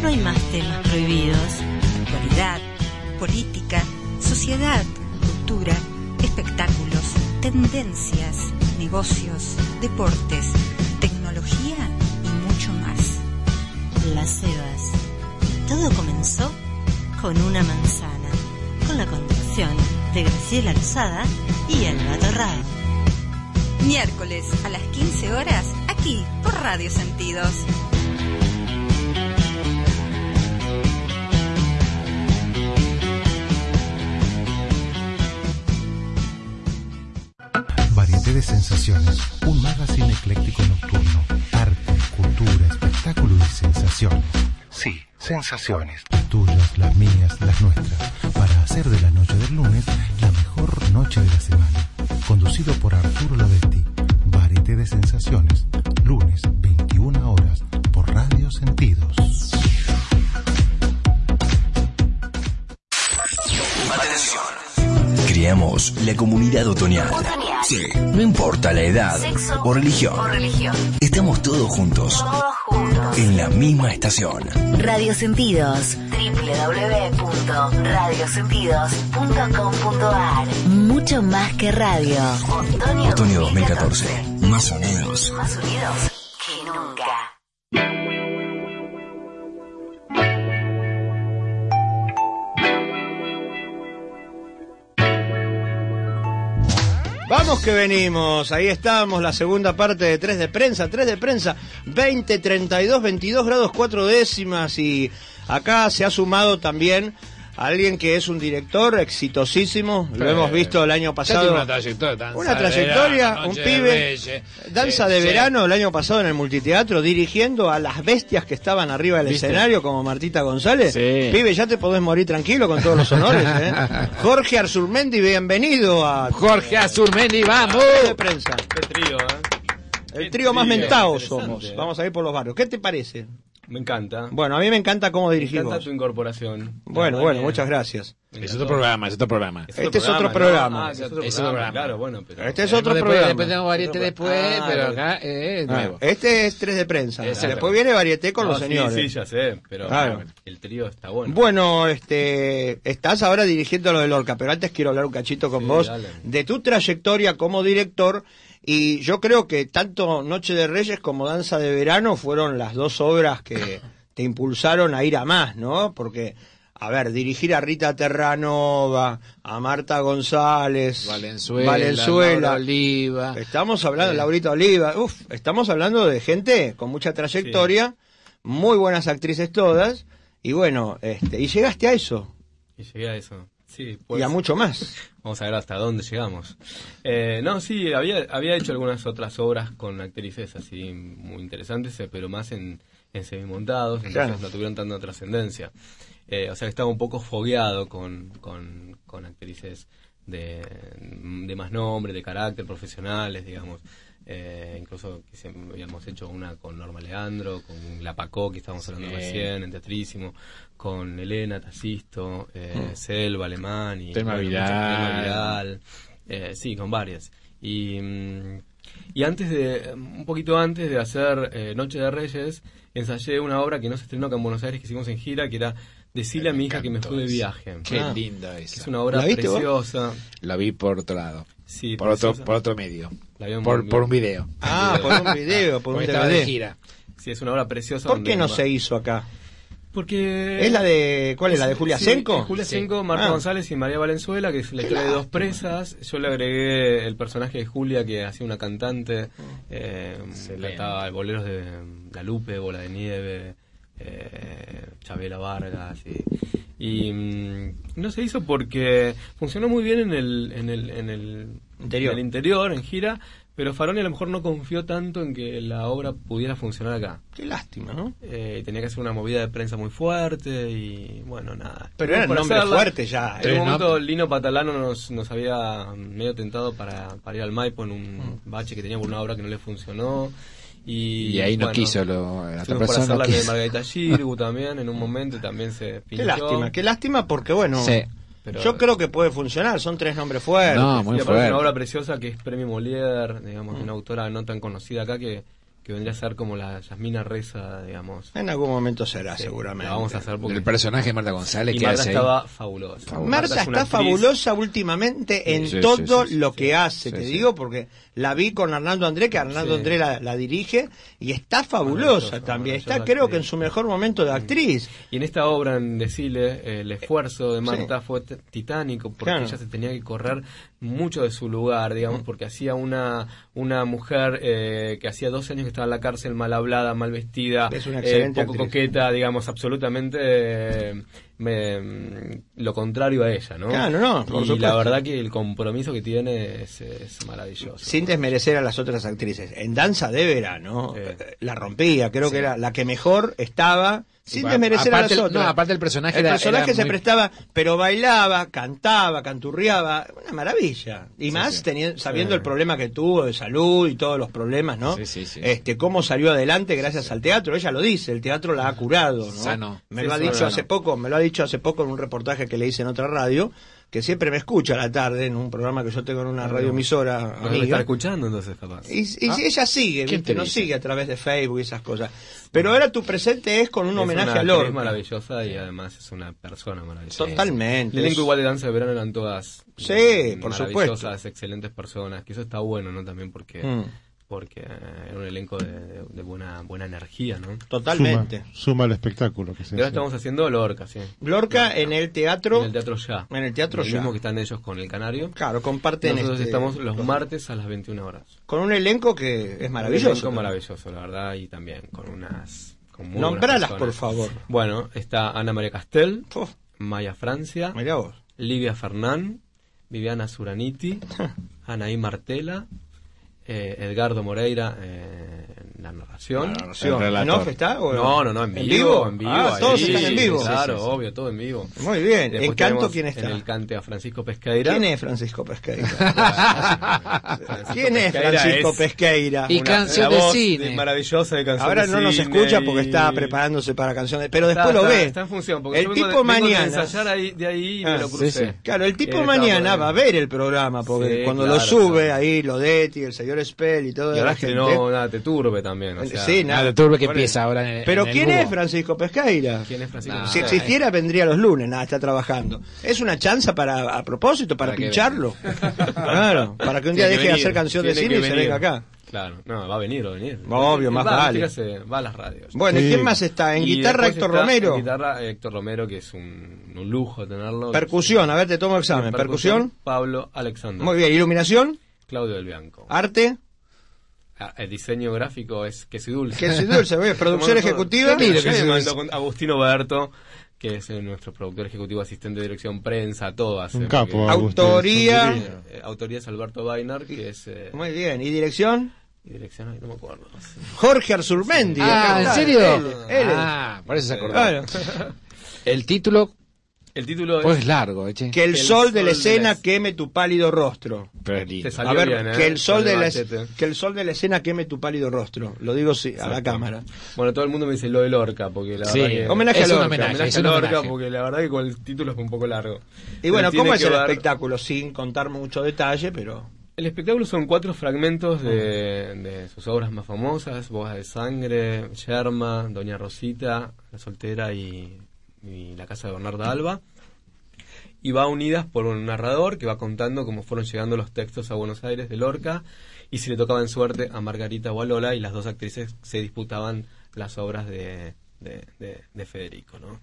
no hay más temas prohibidos. Actualidad, política, sociedad, cultura, espectáculos, tendencias, negocios, deportes, tecnología y mucho más. Las cebas. Todo comenzó con una manzana, con la conducción de Graciela Lozada y Alba Torrado. Miércoles a las 15 horas, aquí por Radio Sentidos. Varieté de sensaciones, un magazine ecléctico nocturno, arte, cultura, espectáculo y sensaciones. Sí, sensaciones. Las tuyas, las mías, las nuestras, para hacer de la noche del lunes de la semana. Conducido por Arturo Lavetti. Varieté de sensaciones, lunes 21 horas por Radio Sentidos. Atención. Creamos la comunidad otoñal. Sí, no importa la edad Sexo o religión. o religión. Estamos todos juntos. En la misma estación. Radio Sentidos. www.radiosentidos.com.ar. Mucho más que radio. Otoño, Otoño 2014. Más unidos. Más unidos Vamos que venimos, ahí estamos, la segunda parte de 3 de prensa, 3 de prensa, 20, 32, 22 grados 4 décimas y acá se ha sumado también alguien que es un director exitosísimo, lo hemos visto el año pasado. una trayectoria, danza Una trayectoria, verano, un de pibe, danza de sí. verano el año pasado en el multiteatro, dirigiendo a las bestias que estaban arriba del ¿Viste? escenario, como Martita González. Sí. Pibe, ya te podés morir tranquilo con todos los honores. ¿eh? Jorge Arzurmendi, bienvenido a Jorge Azurmendi, vamos. de prensa. Qué trío, ¿eh? El trío más mentado somos. ¿eh? Vamos a ir por los barrios. ¿Qué te parece? Me encanta. Bueno, a mí me encanta cómo Me dirigís encanta tu incorporación. Bueno, bueno, muchas gracias. me Es otro programa, es otro programa. Este es otro programa. Ah, es otro programa. Claro, bueno, pero... Este es otro después, programa. Después tenemos variete después, Ah, pero acá eh, es Ah, nuevo. este es tres de prensa. Exacto. Después viene Varieté con No, los sí, señores. Sí, ya sé, pero el trío está bueno. Bueno, este, estás ahora dirigiendo lo de Lorca, pero antes quiero hablar un cachito con Sí, vos dale. de tu trayectoria como director y yo creo que tanto Noche de Reyes como Danza de Verano fueron las dos obras que te impulsaron a ir a más, ¿no? Porque a ver, dirigir a Rita Terranova, a Marta González, Valenzuela, Valenzuela. Laura Oliva. Estamos hablando, Eh. Laurita Oliva, uf, estamos hablando de gente con mucha trayectoria, muy buenas actrices todas, y bueno, este, y llegaste a eso, Y llegué a eso. Sí, y pues, a mucho más. Vamos a ver hasta dónde llegamos. Eh, no, sí, había, había hecho algunas otras obras con actrices así muy interesantes, eh, pero más en, en semimontados, entonces Claro. no tuvieron tanta trascendencia. Eh, o sea estaba un poco fogueado con, con, con actrices de, de más nombre, de carácter, profesionales, digamos. Eh, incluso que habíamos hecho una con Norma Leandro, con La Pacó, que estábamos hablando Sí. recién, en Teatrísimo, con Elena Tacisto, eh, Mm. Selva Alemán y bueno, Vidal. Eh, sí, con varias. Y, mm, y antes de, un poquito antes de hacer eh, Noche de Reyes, ensayé una obra que no se estrenó acá en Buenos Aires, que hicimos en gira, que era Decile a mi hija que me fui de viaje. Qué Ah. linda esa. Que Es una obra ¿La viste vos? preciosa. La vi por otro lado. Sí, por otro, por otro medio. Por, un- por un video. Ah, por un video, por un estaba de gira. Sí, es una obra preciosa. ¿Por qué no va- se hizo acá? Porque... ¿Es la de, cuál es la de Julia Sí, Senco? es Julia Sí. Senco, Marta Ah. González y María Valenzuela, que es la historia de dos presas. Yo le agregué el personaje de Julia, que hacía una cantante, eh, cantaba boleros de La Lupe, Bola de Nieve, eh, Chabela Vargas. Y, y, mm, no se hizo porque funcionó muy bien en el, en el, en el Interior. en el interior, en gira, pero Faroni a lo mejor no confió tanto en que la obra pudiera funcionar acá. Qué lástima, ¿no? Eh, tenía que hacer una movida de prensa muy fuerte y bueno, nada. Pero era Por nombre fuerte ya, En ¿eh? un momento Lino Patalano nos, nos había medio tentado para, para ir al Maipo en un bache que tenía por una obra que no le funcionó. Y, Y ahí no bueno, quiso lo- la otra estuvimos por persona hacer la de quiso. Margarita Girgu también en un momento también se pinchó. Qué lástima, qué lástima porque bueno, Sí. Pero- yo creo que puede funcionar, son tres nombres fuertes. No, muy fuerte. una obra preciosa que es Premio Molière, digamos, Mm. una autora no tan conocida acá que, que vendría a ser como la Yasmina Reza, digamos. En algún momento será, Sí, seguramente. la vamos a hacer porque El personaje de Marta González y que Marta hace ahí. estaba fabulosa. Marta es está actriz- fabulosa últimamente en Sí, sí, todo sí, sí, lo sí. que hace, te digo, porque la vi con Arnaldo André, que Arnaldo Sí. André la, la dirige, y está fabulosa también. Está creo que en su mejor momento de actriz. Y en esta obra, en Decile, el esfuerzo de Marta fue titánico porque Claro. ella se tenía que correr mucho de su lugar, digamos, porque hacía una, una mujer eh, que hacía 12 años que en la cárcel, mal hablada, mal vestida, Es una eh, poco actriz. coqueta, digamos, absolutamente eh, me- lo contrario a ella, ¿no? Claro, no, por y supuesto. la verdad que el compromiso que tiene es, es maravilloso. Sin desmerecer a las otras actrices. En Danza de Verano eh, la rompía, creo que era la que mejor estaba, sin desmerecer a las el- otras. no, aparte el personaje El era- personaje era se muy- prestaba, pero bailaba, cantaba, canturreaba, una maravilla. Y más sí. teni- sabiendo Sí. el problema que tuvo de salud y todos los problemas, ¿no? Sí, sí, sí. Este, cómo salió adelante gracias al teatro, ella lo dice, el teatro la ha curado, ¿no? Sano. Me Sí, lo ha sano. dicho hace poco, me lo ha dicho hace poco en un reportaje que le hice en otra radio, que siempre me escucha a la tarde en un programa que yo tengo en una radioemisora Nos amiga. estar escuchando entonces, capaz. Y, y Ah. ella sigue, ¿Quién ¿viste? te no dice? sigue a través de Facebook y esas cosas. Pero ahora tu presente es con un Es homenaje una a actriz Lorca. maravillosa y además es una persona maravillosa. Totalmente. El elenco Es- igual de Danza de Verano eran todas Sí, por maravillosas, supuesto. excelentes personas, que eso está bueno, ¿no? También porque Mm. Porque eh, era un elenco de, de- de buena buena energía, ¿no? Totalmente. Suma, suma el espectáculo que se Y ahora estamos haciendo Lorca, sí. Lorca en el teatro. En el Teatro Ya. En el Teatro el Ya. mismo que están ellos con el Canario. Claro, comparten Nosotros este- estamos los martes a las 21 horas. Con un elenco que es Un maravilloso. elenco maravilloso, la verdad, y también con unas... Con muy Nombralas, por favor. Bueno, está Ana María Castel, Maya Francia, Mirá vos. Livia Fernán, Viviana Suraniti, Anaí Martela, eh, Edgardo Moreira eh, en la narración. La narración. El ¿En off está, o- No, no, no, en ¿En vivo. vivo? En vivo, Ah, ahí, todos están en vivo. Claro, Sí, sí, sí. obvio, todo en vivo. Muy bien. Después ¿En canto quién está? En el cante a Francisco Pesqueira. ¿Quién es Francisco Pesqueira? ¿Quién es Pesqueira Francisco es Pesqueira? Y Una- canción de cine. maravillosa de canción Ahora de no nos escucha porque y- está preparándose para canciones, pero Está- después lo está- ve. Está en función, porque el tipo de, mañana. ensayar ahí, de ahí y me Ah, lo crucé. sí, sí. Claro, el tipo mañana va a ver el programa, porque cuando lo sube ahí, lo Detti, el señor Spell y todo Y ahora la gente. estrenó nada, te turbe también. O sea, sí, nada. Nada, turbe que empieza ahora en, Pero en el ¿quién búho. es Francisco Pesqueira? ¿Quién es Francisco? No. Si existiera, vendría los lunes, nada, está trabajando. Es una chanza para, a propósito, para, Para que pincharlo. claro, para que un día Tiene que deje de hacer canción de cine y que se venga acá. Claro, no, va a venir, va a venir. Obvio, más va, vale. fíjese, va a las radios. Bueno, ¿y quién más está? En Y guitarra Héctor está Romero. En guitarra Héctor Romero, que es un, un lujo tenerlo. Percusión, a ver, te tomo examen. En Percusión. Pablo Alexander. Muy bien, iluminación. Claudio del Bianco. Arte. Ah, El diseño gráfico es Queso y Dulce. Queso y Dulce, bien. Producción ejecutiva. Dulce. mandó con Agustino Berto, que es eh, nuestro productor ejecutivo, asistente de dirección, prensa, todo hace. Un capo. Autoría. Eh, autoría es Alberto Bainar, que es... eh, Muy bien. ¿Y dirección? y dirección, ay, no me acuerdo. Jorge Arzurmendi. Ah, ¿en serio? él, él. Ah, se acordó. Claro. El título, El título pues es... es largo, eh, che. Que el, El sol de la de escena la- queme tu pálido rostro. Pero es lindo. Te salió A ver, bien, ¿eh? que el sol de la que el sol de la escena queme tu pálido rostro. Lo digo sí, a la cámara. Bueno, todo el mundo me dice lo de Lorca, porque la Sí, verdad que... Homenaje es a un Lorca, homenaje, Homenaje es a un Lorca, homenaje. porque la verdad que con el título es un poco largo. Y bueno, Pero ¿cómo es que el ver- espectáculo? Sin contar mucho detalle, pero El espectáculo son cuatro fragmentos de, de sus obras más famosas, Bodas de Sangre, Yerma, Doña Rosita, La Soltera y, y La Casa de Bernarda Alba. Y va unidas por un narrador que va contando cómo fueron llegando los textos a Buenos Aires de Lorca y si le tocaba en suerte a Margarita o a Lola y las dos actrices se disputaban las obras de, de, de- de Federico, ¿no?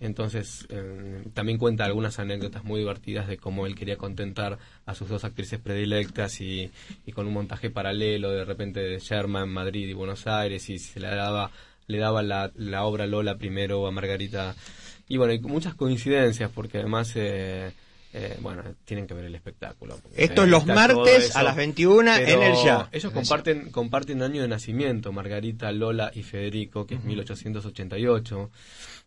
Entonces, eh, también cuenta algunas anécdotas muy divertidas de cómo él quería contentar a sus dos actrices predilectas y, y con un montaje paralelo, de repente de Sherma en Madrid y Buenos Aires, y se le daba, le daba la, la obra Lola primero a Margarita. Y bueno, hay muchas coincidencias, porque además, eh, eh, bueno, tienen que ver el espectáculo. Esto es los martes eso. a las 21 en el Ya. Ellos comparten, comparten año de nacimiento, Margarita, Lola y Federico, que es 1888.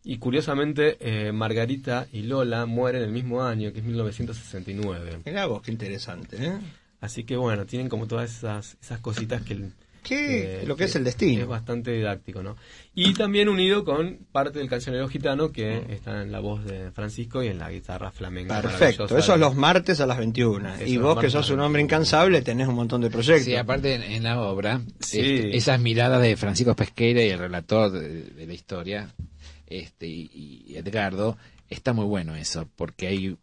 Y curiosamente, eh, Margarita y Lola mueren el mismo año, que es 1969. Mirá vos, qué interesante, ¿eh? Así que bueno, tienen como todas esas, esas cositas que... el- ¿Qué? eh, Lo que es el destino. Es bastante didáctico, ¿no? Y también unido con parte del cancionero gitano que está en la voz de Francisco y en la guitarra flamenca. Perfecto, eso es los martes a las 21. Eso y vos que sos a un hombre incansable tenés un montón de proyectos. Sí, aparte en, en la obra, Sí. este, esas miradas de Francisco Pesqueira y el relator de, de la historia, este y, y Edgardo, está muy bueno eso, porque hay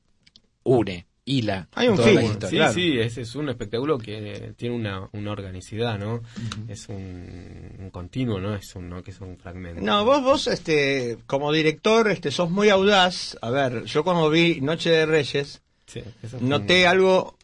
une, hila Hay un historia. Sí, Claro. sí, es, es un espectáculo que tiene una, una organicidad, ¿no? Es un, un continuo, ¿no? Es un, no que es un fragmento. No, vos, vos, este, como director, este, sos muy audaz. A ver, yo cuando vi Noche de Reyes, Sí, eso es noté un- algo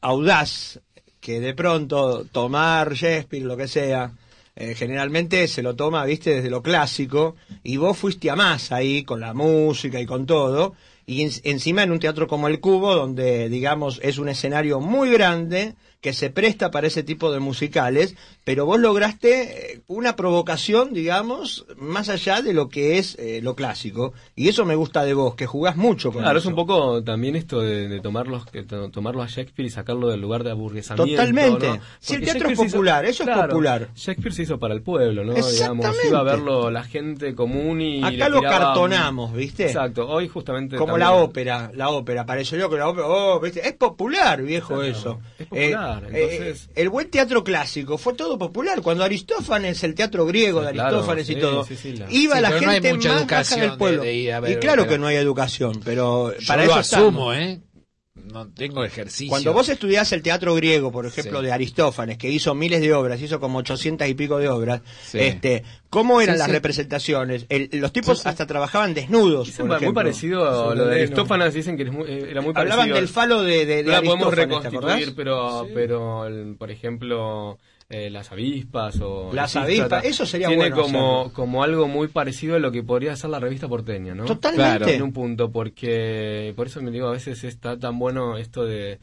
audaz, que de pronto tomar Shakespeare, lo que sea, eh, generalmente se lo toma, viste, desde lo clásico, y vos fuiste a más ahí con la música y con todo, y en- encima en un teatro como el Cubo, donde, digamos, es un escenario muy grande, que se presta para ese tipo de musicales, pero vos lograste eh, una provocación, digamos, más allá de lo que es eh, lo clásico, y eso me gusta de vos, que jugás mucho con Claro, es eso. un poco también esto de, de tomarlos, que, to- tomarlo a Shakespeare y sacarlo del lugar de aburguesamiento. Totalmente. ¿no? Si el teatro es hizo- popular, eso es popular. Shakespeare se hizo para el pueblo, ¿no? Digamos, iba a verlo la gente común y. Acá lo cartonamos, ¿viste? Exacto, hoy justamente. Como también- la ópera, la ópera, parece yo que la ópera, oh, ¿viste? es popular, viejo Claro, eso. es popular, Eh, entonces- eh, el buen teatro clásico fue todo popular. Cuando Aristófanes, el teatro griego de Claro, Aristófanes y todo, sí, sí, la- iba la no hay gente mucha más baja del de- pueblo. de ver y claro que no hay educación, pero Yo para lo eso asumo, estamos. ¿eh? No tengo ejercicio. Cuando vos estudiás el teatro griego, por ejemplo, Sí. de Aristófanes, que hizo miles de obras, hizo como 800 y pico de obras, Sí. este, ¿cómo eran Sí, las sí. representaciones? El- los tipos hasta trabajaban desnudos. Por muy ejemplo. parecido a lo de. Aristófanes, dicen que es muy- era muy parecido. Hablaban del falo de, de, de podemos Aristófanes, ¿te reconstituir, pero, pero el- por ejemplo, eh, las avispas o... Las avispas, eso sería tiene bueno como, hacerlo. como algo muy parecido a lo que podría ser la revista porteña, ¿no? Totalmente. Claro. En un punto, porque por eso me digo, a veces está tan bueno esto de...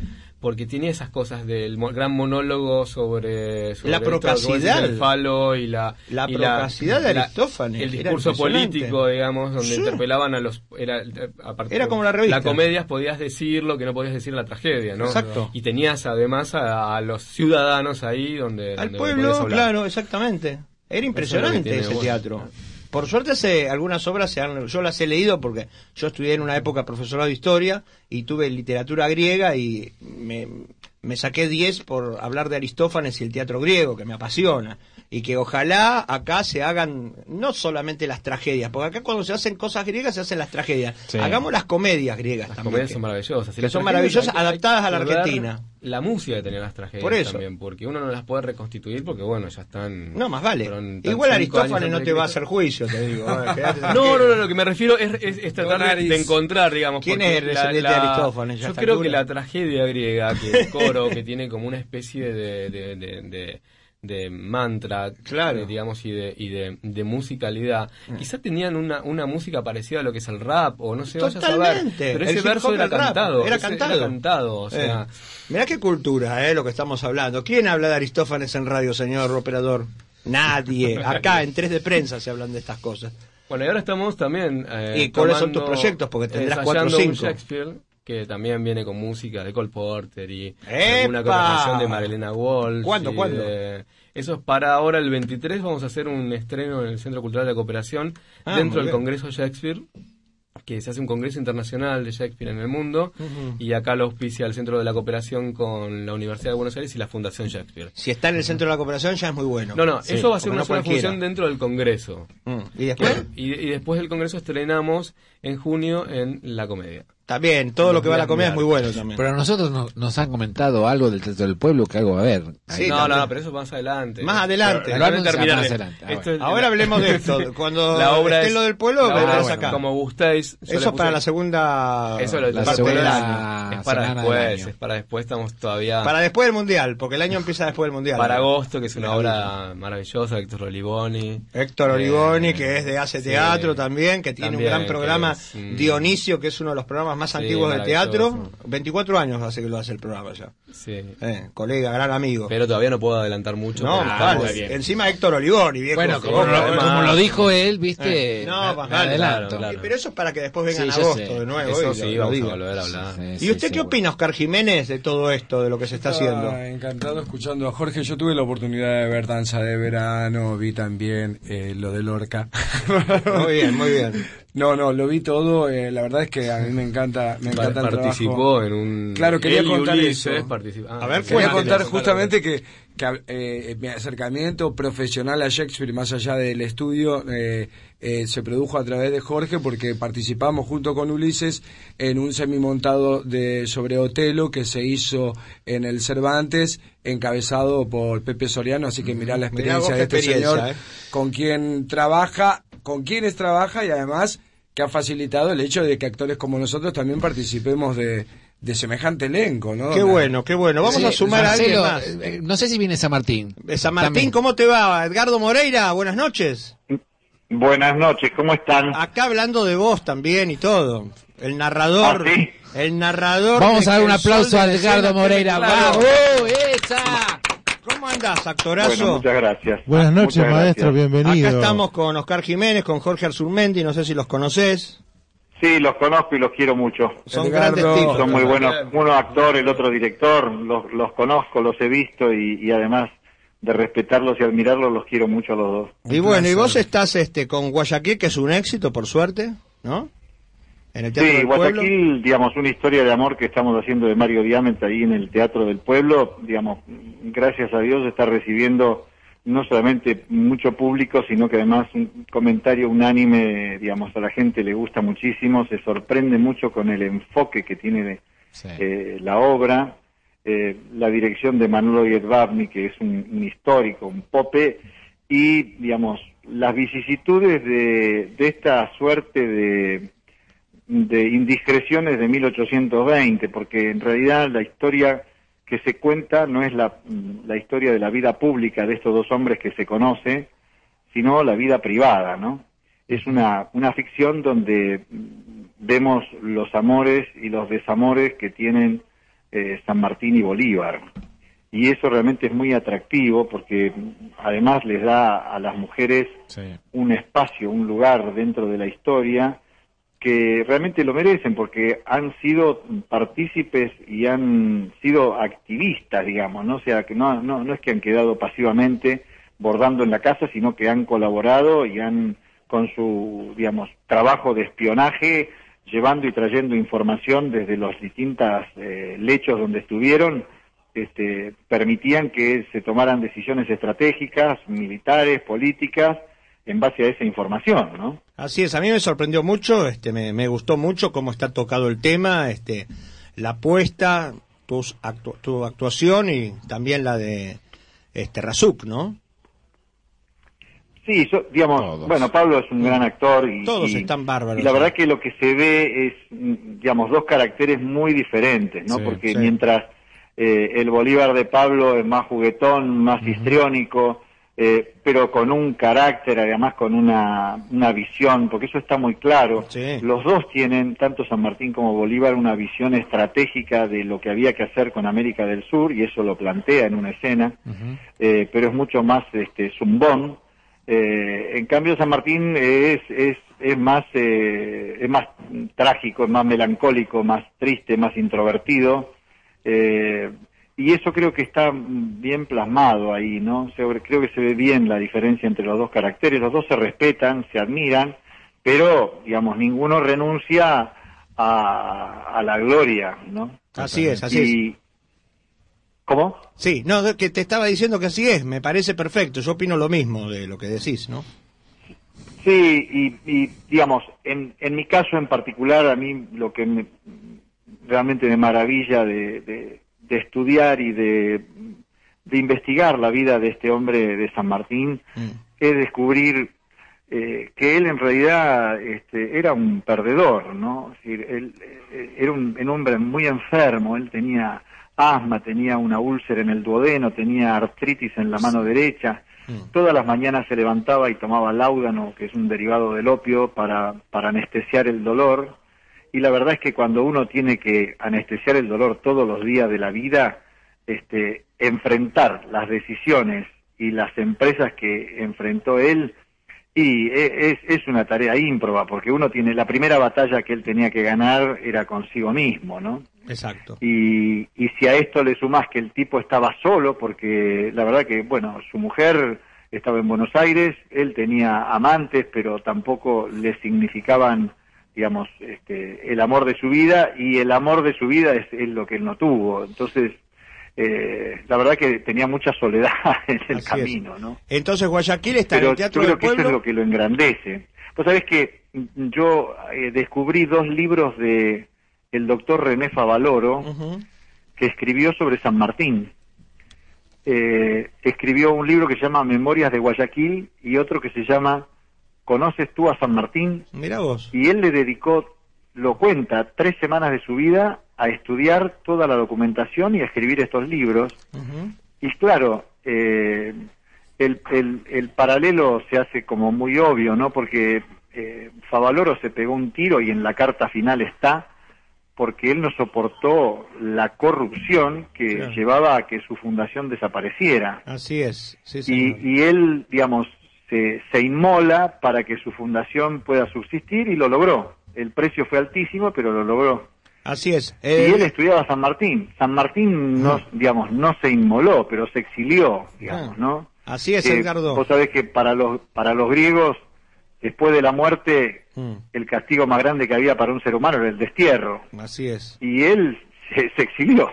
Porque tiene esas cosas del mo- gran monólogo sobre... sobre La procacidad. del falo y la... La y procacidad de Aristófanes, El discurso político, digamos, donde Sí. interpelaban a los... Era, aparte- Era como la revista. La comedia podías decir lo que no podías decir en la tragedia, ¿no? Exacto. Y tenías además a, a los ciudadanos ahí donde... Al donde pueblo, claro, exactamente. Era es impresionante ese bueno. teatro. Por suerte algunas obras se han, yo las he leído porque yo estudié en una época profesorado de historia y tuve literatura griega y me, me saqué 10 por hablar de Aristófanes y el teatro griego, que me apasiona. Y que ojalá acá se hagan no solamente las tragedias, porque acá cuando se hacen cosas griegas se hacen las tragedias. Sí. Hagamos las comedias griegas Las también. comedias que- son maravillosas. Las son maravillosas, hay adaptadas a la Argentina. la música que tenía las tragedias Por eso. también, porque uno no las puede reconstituir porque, bueno, ya están... No, más vale. Igual Aristófanes no te va a de hacer juicio, te digo. eh, No, no, no, lo que me refiero es, es- es tratar de, de encontrar, digamos. ¿Quién es el descendiente de Aristófanes ya Yo creo altura? que la tragedia griega, que el coro, que tiene como una especie de, de, de, de- mantra, eh, digamos, y de, y de, de musicalidad. Mm. Quizá tenían una, una música parecida a lo que es el rap, o no sé, vaya a saber. Totalmente. Pero ese verso era cantado. Era cantado. o sea... Eh. Mirá qué cultura, eh, lo que estamos hablando. ¿Quién habla de Aristófanes en radio, señor operador? Nadie. Acá en tres de prensa se hablan de estas cosas. Bueno, y ahora estamos también. eh, ¿Y cuáles son tus proyectos? Porque tendrás cuatro o cinco. Shakespeare que también viene con música de Cole Porter y alguna canción de Marilena Walsh. ¿Cuándo, y cuándo? de- Eso es para ahora el 23. Vamos a hacer un estreno en el Centro Cultural de Cooperación Ah, dentro del. Congreso Shakespeare que se hace un congreso internacional de Shakespeare en el mundo y acá lo auspicia el Centro de la Cooperación con la Universidad de Buenos Aires y la Fundación Shakespeare. Si está en el centro de la cooperación ya es muy bueno. No, no, Sí, eso va a ser una no sola función dentro del Congreso. Mm. ¿Y después? Y, y después del Congreso estrenamos en junio en La Comedia. También, todo lo que va a la comedia es muy bueno también. Pero a nosotros nos, nos han comentado algo del Teatro del Pueblo que algo va a haber. Sí, no, también. no, pero eso más adelante. Más adelante. Pero terminar más de- adelante. Ah, es- Ahora hablemos de esto. Cuando la obra esté es- lo del pueblo, la acá. Como gustáis. Eso puse- para la segunda Eso lo La parte segunda del año. Es para después, año. es para después, estamos todavía... Para después del mundial, porque el año empieza después del mundial. para agosto, que es una obra maravillosa, Héctor Olivoni. Héctor Origoni, que es de Hace Eh. Teatro también, que tiene un gran programa. es, mm, Dionisio, que es uno de los programas más Sí, antiguos de maravilloso. teatro. 24 años hace que lo hace el programa ya. Sí. Eh, colega, gran amigo. Pero todavía no puedo adelantar mucho. no. Encima Héctor Oligoni, viejo. Bueno, como, lo, como lo dijo él, viste. Eh, no, me- me adelanto. Claro, claro. Pero eso es para que después venga Sí, en agosto sé. de nuevo. Eso y sí, lo vamos a diga. volver a hablar. Sí, ¿Y usted sí, qué opina, Oscar Jiménez, de todo esto, de lo que se está haciendo? Ah, encantado escuchando a Jorge. Yo tuve la oportunidad de ver Danza de Verano, vi también eh, lo de Lorca. Muy bien, muy bien. No, no, lo vi todo. eh, la verdad es que a mí me encanta, me encanta el Participó trabajo. en un... Claro, quería él contar Ulises eso. ah, A ver. Quería contar justamente que, que, eh, mi acercamiento profesional a Shakespeare, más allá del estudio, eh, eh, se produjo a través de Jorge porque participamos junto con Ulises en un semimontado de sobre Otelo que se hizo en el Cervantes, encabezado por Pepe Soriano, así que mirá la experiencia de este experiencia, señor, eh. con quien trabaja, con quienes trabaja y además que ha facilitado el hecho de que actores como nosotros también participemos de, de semejante elenco, ¿no? Qué bueno, qué bueno. Vamos Sí, a sumar Marcelo, a alguien más. eh, No sé si viene San Martín. Eh, San Martín, También. ¿cómo te va? Edgardo Moreira, buenas noches. Buenas noches, ¿cómo están? Acá hablando de vos también y todo. El narrador. ¿Ah, sí? El narrador. Vamos a dar un aplauso a Edgardo Moreira. ¡Vamos! ¡Esa! ¿Cómo andás, actorazo? Bueno, muchas gracias. Buenas noches, Muchas maestro, gracias. bienvenido. Acá estamos con Oscar Jiménez, con Jorge Arzurmendi, no sé si los conoces. Sí, los conozco y los quiero mucho. Son Edgardo. grandes tipos. Son muy buenos. Uno actor, el otro director. Los, los conozco, los he visto y, y además de respetarlos y admirarlos, los quiero mucho a los dos. Y bueno, y vos estás este con Guayaquil, que es un éxito, por suerte, ¿no? En el Teatro Sí, del Pueblo. Guayaquil, digamos, una historia de amor que estamos haciendo de Mario Diamant ahí en el Teatro del Pueblo, digamos, gracias a Dios está recibiendo no solamente mucho público, sino que además un comentario unánime, digamos, a la gente le gusta muchísimo, se sorprende mucho con el enfoque que tiene Sí. eh, la obra, eh, la dirección de Manolo Yedvabni, que es un, un histórico, un pope, y, digamos, las vicisitudes de, de esta suerte de, de indiscreciones de 1820, porque en realidad la historia que se cuenta no es la, la historia de la vida pública de estos dos hombres que se conoce, sino la vida privada, ¿no? Es una, una ficción donde mm, vemos los amores y los desamores que tienen eh, San Martín y Bolívar. Y eso realmente es muy atractivo porque mm, además les da a las mujeres Sí. un espacio, un lugar dentro de la historia que realmente lo merecen porque han sido partícipes y han sido activistas, digamos, ¿no? O sea, que no, no, no es que han quedado pasivamente bordando en la casa, sino que han colaborado y han, con su, digamos, trabajo de espionaje, llevando y trayendo información desde los distintos eh, lechos donde estuvieron, este, permitían que se tomaran decisiones estratégicas, militares, políticas, en base a esa información, ¿no? Así es, a mí me sorprendió mucho, este, me, me gustó mucho cómo está tocado el tema, este, la apuesta, tus actu- tu actuación y también la de este Razuk, ¿no? Sí, yo- digamos, bueno, Pablo es un gran actor y, Todos y- están bárbaros. y la verdad que lo que se ve es, digamos, dos caracteres muy diferentes, ¿no? Sí, Porque sí. mientras eh, el Bolívar de Pablo es más juguetón, más histriónico, eh, pero con un carácter, además con una, una visión, porque eso está muy claro. Los dos tienen, tanto San Martín como Bolívar, una visión estratégica de lo que había que hacer con América del Sur, y eso lo plantea en una escena, eh, pero es mucho más este, zumbón. Eh, en cambio, San Martín es, es, es, más, eh, es más trágico, es más melancólico, más triste, más introvertido. Eh, y eso creo que está bien plasmado ahí, ¿no? Creo que se ve bien la diferencia entre los dos caracteres. Los dos se respetan, se admiran, pero, digamos, ninguno renuncia a, a la gloria, ¿no? Así es, así Y- es. ¿Cómo? Sí, no, que te estaba diciendo que así es, me parece perfecto. Yo opino lo mismo de lo que decís, ¿no? Sí, y, y, digamos, en, en mi caso en particular, a mí lo que me- realmente me maravilla de, de- de estudiar y de, de investigar la vida de este hombre de San Martín es descubrir eh, que él en realidad este, era un perdedor, ¿no? Es decir, él eh, era un, un hombre muy enfermo, él tenía asma, tenía una úlcera en el duodeno, tenía artritis en la mano derecha, Todas las mañanas se levantaba y tomaba láudano, que es un derivado del opio, para, para anestesiar el dolor. Y la verdad es que cuando uno tiene que anestesiar el dolor todos los días de la vida, este, enfrentar las decisiones y las empresas que enfrentó él, y e- es, es una tarea ímproba, porque uno tiene, la primera batalla que él tenía que ganar era consigo mismo, ¿no? Exacto. Y, y si a esto le sumás que el tipo estaba solo, porque la verdad que, bueno, su mujer estaba en Buenos Aires, él tenía amantes, pero tampoco le significaban, digamos, este, el amor de su vida, y el amor de su vida es, es lo que él no tuvo. Entonces, eh, la verdad que tenía mucha soledad en el Así es. camino, ¿no? Entonces Guayaquil está en Pero el Teatro yo del creo que eso es lo que lo engrandece. Vos sabés que yo eh, descubrí dos libros de el doctor René Favaloro que escribió sobre San Martín. Eh, escribió un libro que se llama Memorias de Guayaquil y otro que se llama ¿Conoces tú a San Martín? Mira vos. Y él le dedicó, lo cuenta, tres semanas de su vida a estudiar toda la documentación y a escribir estos libros. Y claro, eh, el, el, el paralelo se hace como muy obvio, ¿no? Porque eh, Favaloro se pegó un tiro y en la carta final está porque él no soportó la corrupción que Claro. llevaba a que su fundación desapareciera. Así es. Sí, y él, digamos, se, se inmola para que su fundación pueda subsistir y lo logró. El precio fue altísimo, pero lo logró. Así es. Y Eh, él estudiaba San Martín. San Martín no, digamos, no se inmoló, pero se exilió, digamos, ¿no? Así es, Que Edgardo. Vos sabés que para los, para los griegos, después de la muerte, Mm, el castigo más grande que había para un ser humano era el destierro. así es. Y él se, se exilió.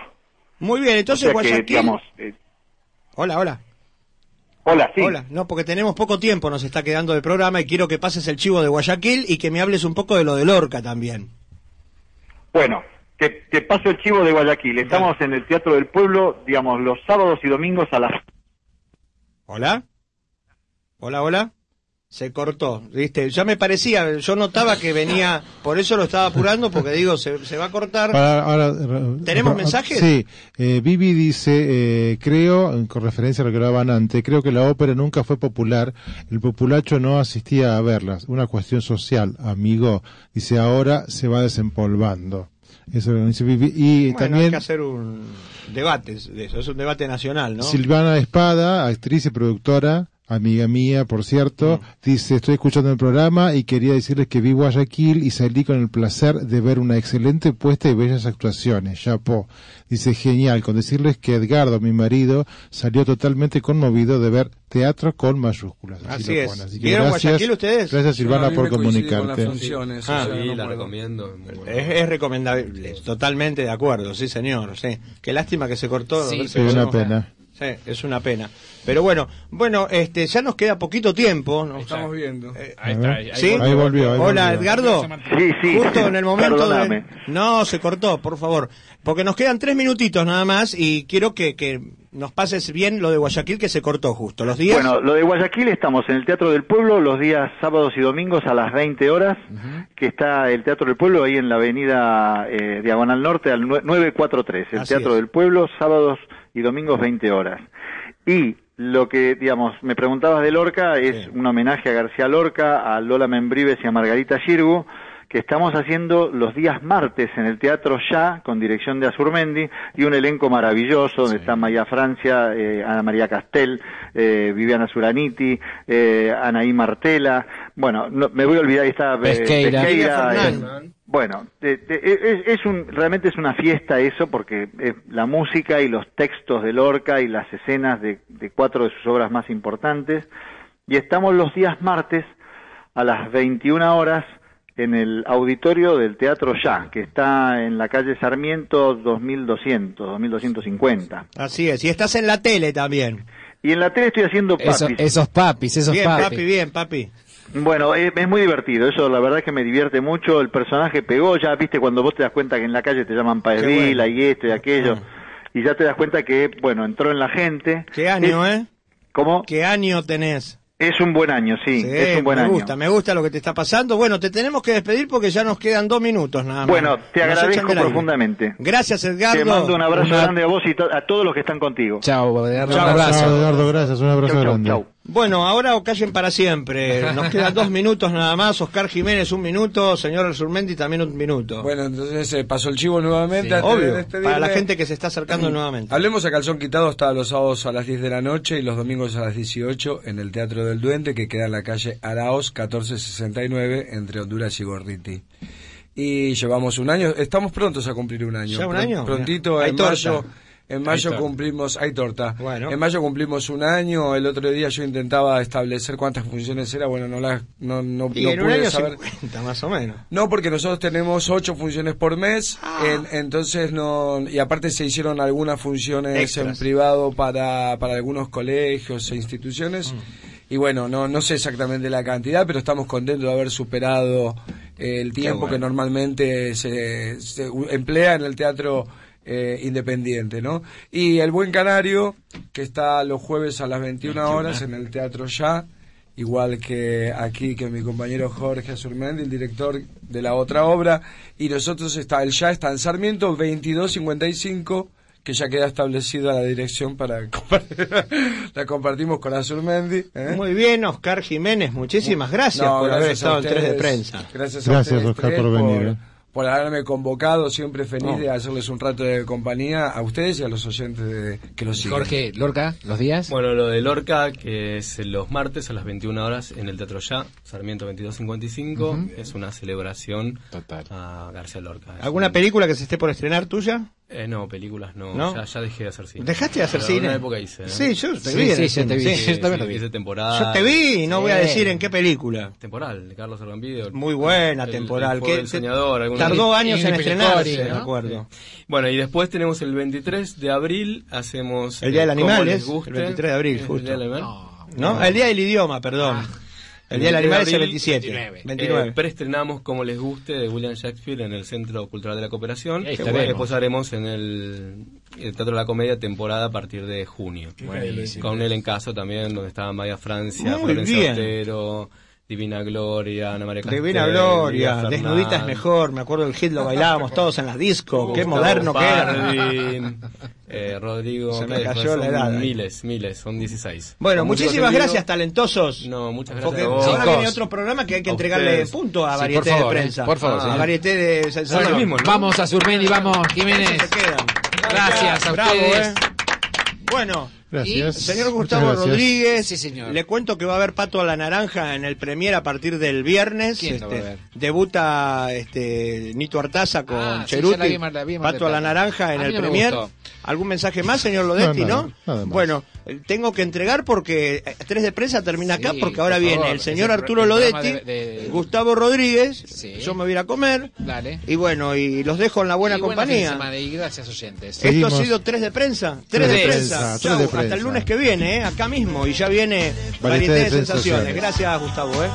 Muy bien, entonces O sea que, Guayaquil. digamos, eh, Hola, hola. Hola, sí. Hola, no, porque tenemos poco tiempo, nos está quedando de programa y quiero que pases el chivo de Guayaquil y que me hables un poco de lo de Lorca también. Bueno, te, te paso el chivo de Guayaquil. Estamos en el Teatro del Pueblo, digamos, los sábados y domingos a las ¿Hola? Hola, hola. Se cortó, ¿viste? Ya me parecía, yo notaba que venía, por eso lo estaba apurando, porque digo, se, se va a cortar. Ahora- ahora, re- ¿Tenemos mensajes? Sí. Eh, Vivi dice, eh, creo, con referencia a lo que hablaban antes, creo que la ópera nunca fue popular. El populacho no asistía a verlas. Una cuestión social, amigo. Dice, ahora se va desempolvando. Eso es lo que dice Vivi. Y bueno, hay también que hacer un debate de eso, es un debate nacional, ¿no? Silvana Espada, actriz y productora, amiga mía, por cierto, Mm. dice, estoy escuchando el programa y quería decirles que vi Guayaquil y salí con el placer de ver una excelente puesta y bellas actuaciones. Chapó. Dice, genial, con decirles que Edgardo, mi marido, salió totalmente conmovido de ver teatro con mayúsculas. Así es. Así que ¿Vieron gracias, Guayaquil ustedes? Gracias Silvana por con comunicarte. las Ah, o sea, sí, no la puedo. recomiendo. Es, es recomendable, totalmente de acuerdo, sí señor, sí. Qué lástima que se cortó. Sí, una pena. Sí, es una pena. Pero bueno, bueno, este, ya nos queda poquito tiempo. ¿no? Estamos viendo. Ahí está, ahí- ¿Sí? Ahí volvió, ahí Hola, volvió. Edgardo. Sí, sí. Justo en el momento de... No, se cortó, por favor. Porque nos quedan tres minutitos nada más y quiero que, que nos pases bien lo de Guayaquil que se cortó justo. Los días... Bueno, lo de Guayaquil estamos en el Teatro del Pueblo los días sábados y domingos a las 20 horas, que está el Teatro del Pueblo ahí en la avenida eh, Diagonal Norte al nue- 943, el Así Teatro es. del Pueblo, sábados y domingos 20 horas. Y lo que, digamos, me preguntabas de Lorca es un homenaje a García Lorca, a Lola Membrives y a Margarita Girgu, que estamos haciendo los días martes en el Teatro Ya, con dirección de Azurmendi, y un elenco maravilloso, donde está María Francia, eh, Ana María Castel, eh, Viviana Suraniti, eh, Anaí Martela, bueno, no, me voy a olvidar, ahí está eh, Pesqueira. Eh, bueno, te- te- es, es un, realmente es una fiesta eso, porque eh, la música y los textos de Lorca y las escenas de, de cuatro de sus obras más importantes, y estamos los días martes a las 21 horas en el auditorio del Teatro Ya, que está en la calle Sarmiento 2200, 2250. Así es, y estás en la tele también. Y en la tele estoy haciendo Eso- papis. esos papis, esos bien, papis. papi, bien, papi. Bueno, es, es muy divertido, eso la verdad es que me divierte mucho, el personaje pegó, ya viste cuando vos te das cuenta que en la calle te llaman Paez Qué bueno. Y esto y aquello, y ya te das cuenta que, bueno, entró en la gente. ¿Qué año, Es- eh? ¿Cómo? ¿Qué año tenés? Es un buen año, sí, es un buen me año. gusta, me gusta lo que te está pasando. Bueno, te tenemos que despedir porque ya nos quedan dos minutos nada más. Bueno, te Nos agradezco profundamente. Gracias, Edgardo. Te mando un abrazo Una- grande a vos y to- a todos los que están contigo. Chao, Edgardo, Chao, un abrazo. Chao, Eduardo, gracias. Un abrazo Chau, chau, grande. chau. Bueno, ahora o callen para siempre. Nos quedan dos minutos nada más. Oscar Jiménez, un minuto. Señor Surmendi, también un minuto. Bueno, entonces eh, pasó el chivo nuevamente. Sí, obvio, para la gente que se está acercando nuevamente. Hablemos a calzón quitado hasta los sábados a las 10 de la noche y los domingos a las 18 en el Teatro del Duende que queda en la calle Araos 1469 entre Honduras y Gorditi. Y llevamos un año, estamos prontos a cumplir un año. ¿Ya un año? Prontito, Hay en torta. En mayo cumplimos, hay torta. Bueno. En mayo cumplimos un año. El otro día yo intentaba establecer cuántas funciones era. Bueno, no las, no, no, Y no en un pude año saber. 50, más o menos. No, porque nosotros tenemos ocho funciones por mes, Ah. en- entonces no, y aparte se hicieron algunas funciones Extras. en privado para, para algunos colegios e instituciones, Mm. y bueno, no, no sé exactamente la cantidad, pero estamos contentos de haber superado el tiempo bueno. que normalmente se, se emplea en el teatro eh, independiente, ¿no? Y El Buen Canario, que está los jueves a las 21 horas en el Teatro Ya, igual que aquí, que mi compañero Jorge Azurmendi, el director de la otra obra, y nosotros está, el Ya está en Sarmiento 2255, que ya queda establecida la dirección para compartir, la compartimos con Azurmendi. ¿eh? Muy bien, Oscar Jiménez. Muchísimas gracias No, por haber gracias a estado en 3 de prensa. Gracias, a Gracias, ustedes Oscar, por venir, eh. Por haberme convocado, siempre feliz No. de hacerles un rato de compañía a ustedes y a los oyentes de- que los siguen. Jorge, Lorca, los días. Bueno, lo de Lorca, que es los martes a las 21 horas en el Teatro Ya, Sarmiento 2255, Ujú. es una celebración Total. a García Lorca. ¿Alguna un- película que se esté por estrenar tuya? Eh, no, películas no. ¿No? Ya, ya dejé de hacer cine. ¿Dejaste de hacer Pero cine? En una época hice. Sí, yo te Sí, vi. en sí, el yo te vi. sí. Yo también lo vi. Hice temporada. Yo te vi y no voy a decir en qué película. Temporal, de Carlos Argambide. Muy buena El- temporal. el del se- soñador, alguna- tardó años en estrenarse, acuerdo. Bueno, y después tenemos el 23 de abril, hacemos... El Día del eh, Animal es el 23 de abril, ¿Es justo. El Día del Animal. ¿No? El Día del Idioma, perdón. El Día del Animal es el 27. 29. 29. Eh, preestrenamos Como les guste de William Shakespeare en el Centro Cultural de la Cooperación. Que estaremos. Después haremos en el, el Teatro de la Comedia temporada a partir de junio. Buenísimo. Con el encaso también, donde estaban Maya Francia, Muy Florencia bien. Otero, Divina Gloria, Ana María Castel, Divina Gloria, Desnudita es mejor, me acuerdo del hit, lo bailábamos todos en las discos, qué moderno que era. Eh, Rodrigo, Se me cayó la edad. Miles, miles, son 16. Bueno, muchísimas gracias, talentosos. No, muchas gracias. Porque a vos. ahora viene otro programa que hay que A entregarle ustedes. punto a Sí, Varieté favor, de eh, Prensa. por favor, a señor. Varieté de... ¿no? Vamos a Surmendi, vamos, Jiménez. Se quedan. Gracias a Bravo, ustedes. eh. Bueno, Gracias. Y señor Gustavo Rodríguez. Sí, señor. Le cuento que va a haber Pato a la Naranja en el premier a partir del viernes. ¿Quién este, va a este, ver? Debuta este, Nito Artaza con ah, Pato a la Naranja en el premier. ¿Algún mensaje más, señor Lodetti, no? Nada. Bueno, eh, tengo que entregar porque eh, Tres de Prensa termina acá porque ahora viene el señor Arturo Lodetti. Gustavo Rodríguez, sí. yo me voy a comer. Dale. Y bueno, y los dejo en la buena compañía. Buena gracias, oyentes. Esto ha sido Tres de Prensa. Tres, de, prensa. de prensa. Hasta el lunes que viene, ¿eh? acá mismo, y ya viene Variedad de Sensaciones. Gracias, Gustavo. ¿eh?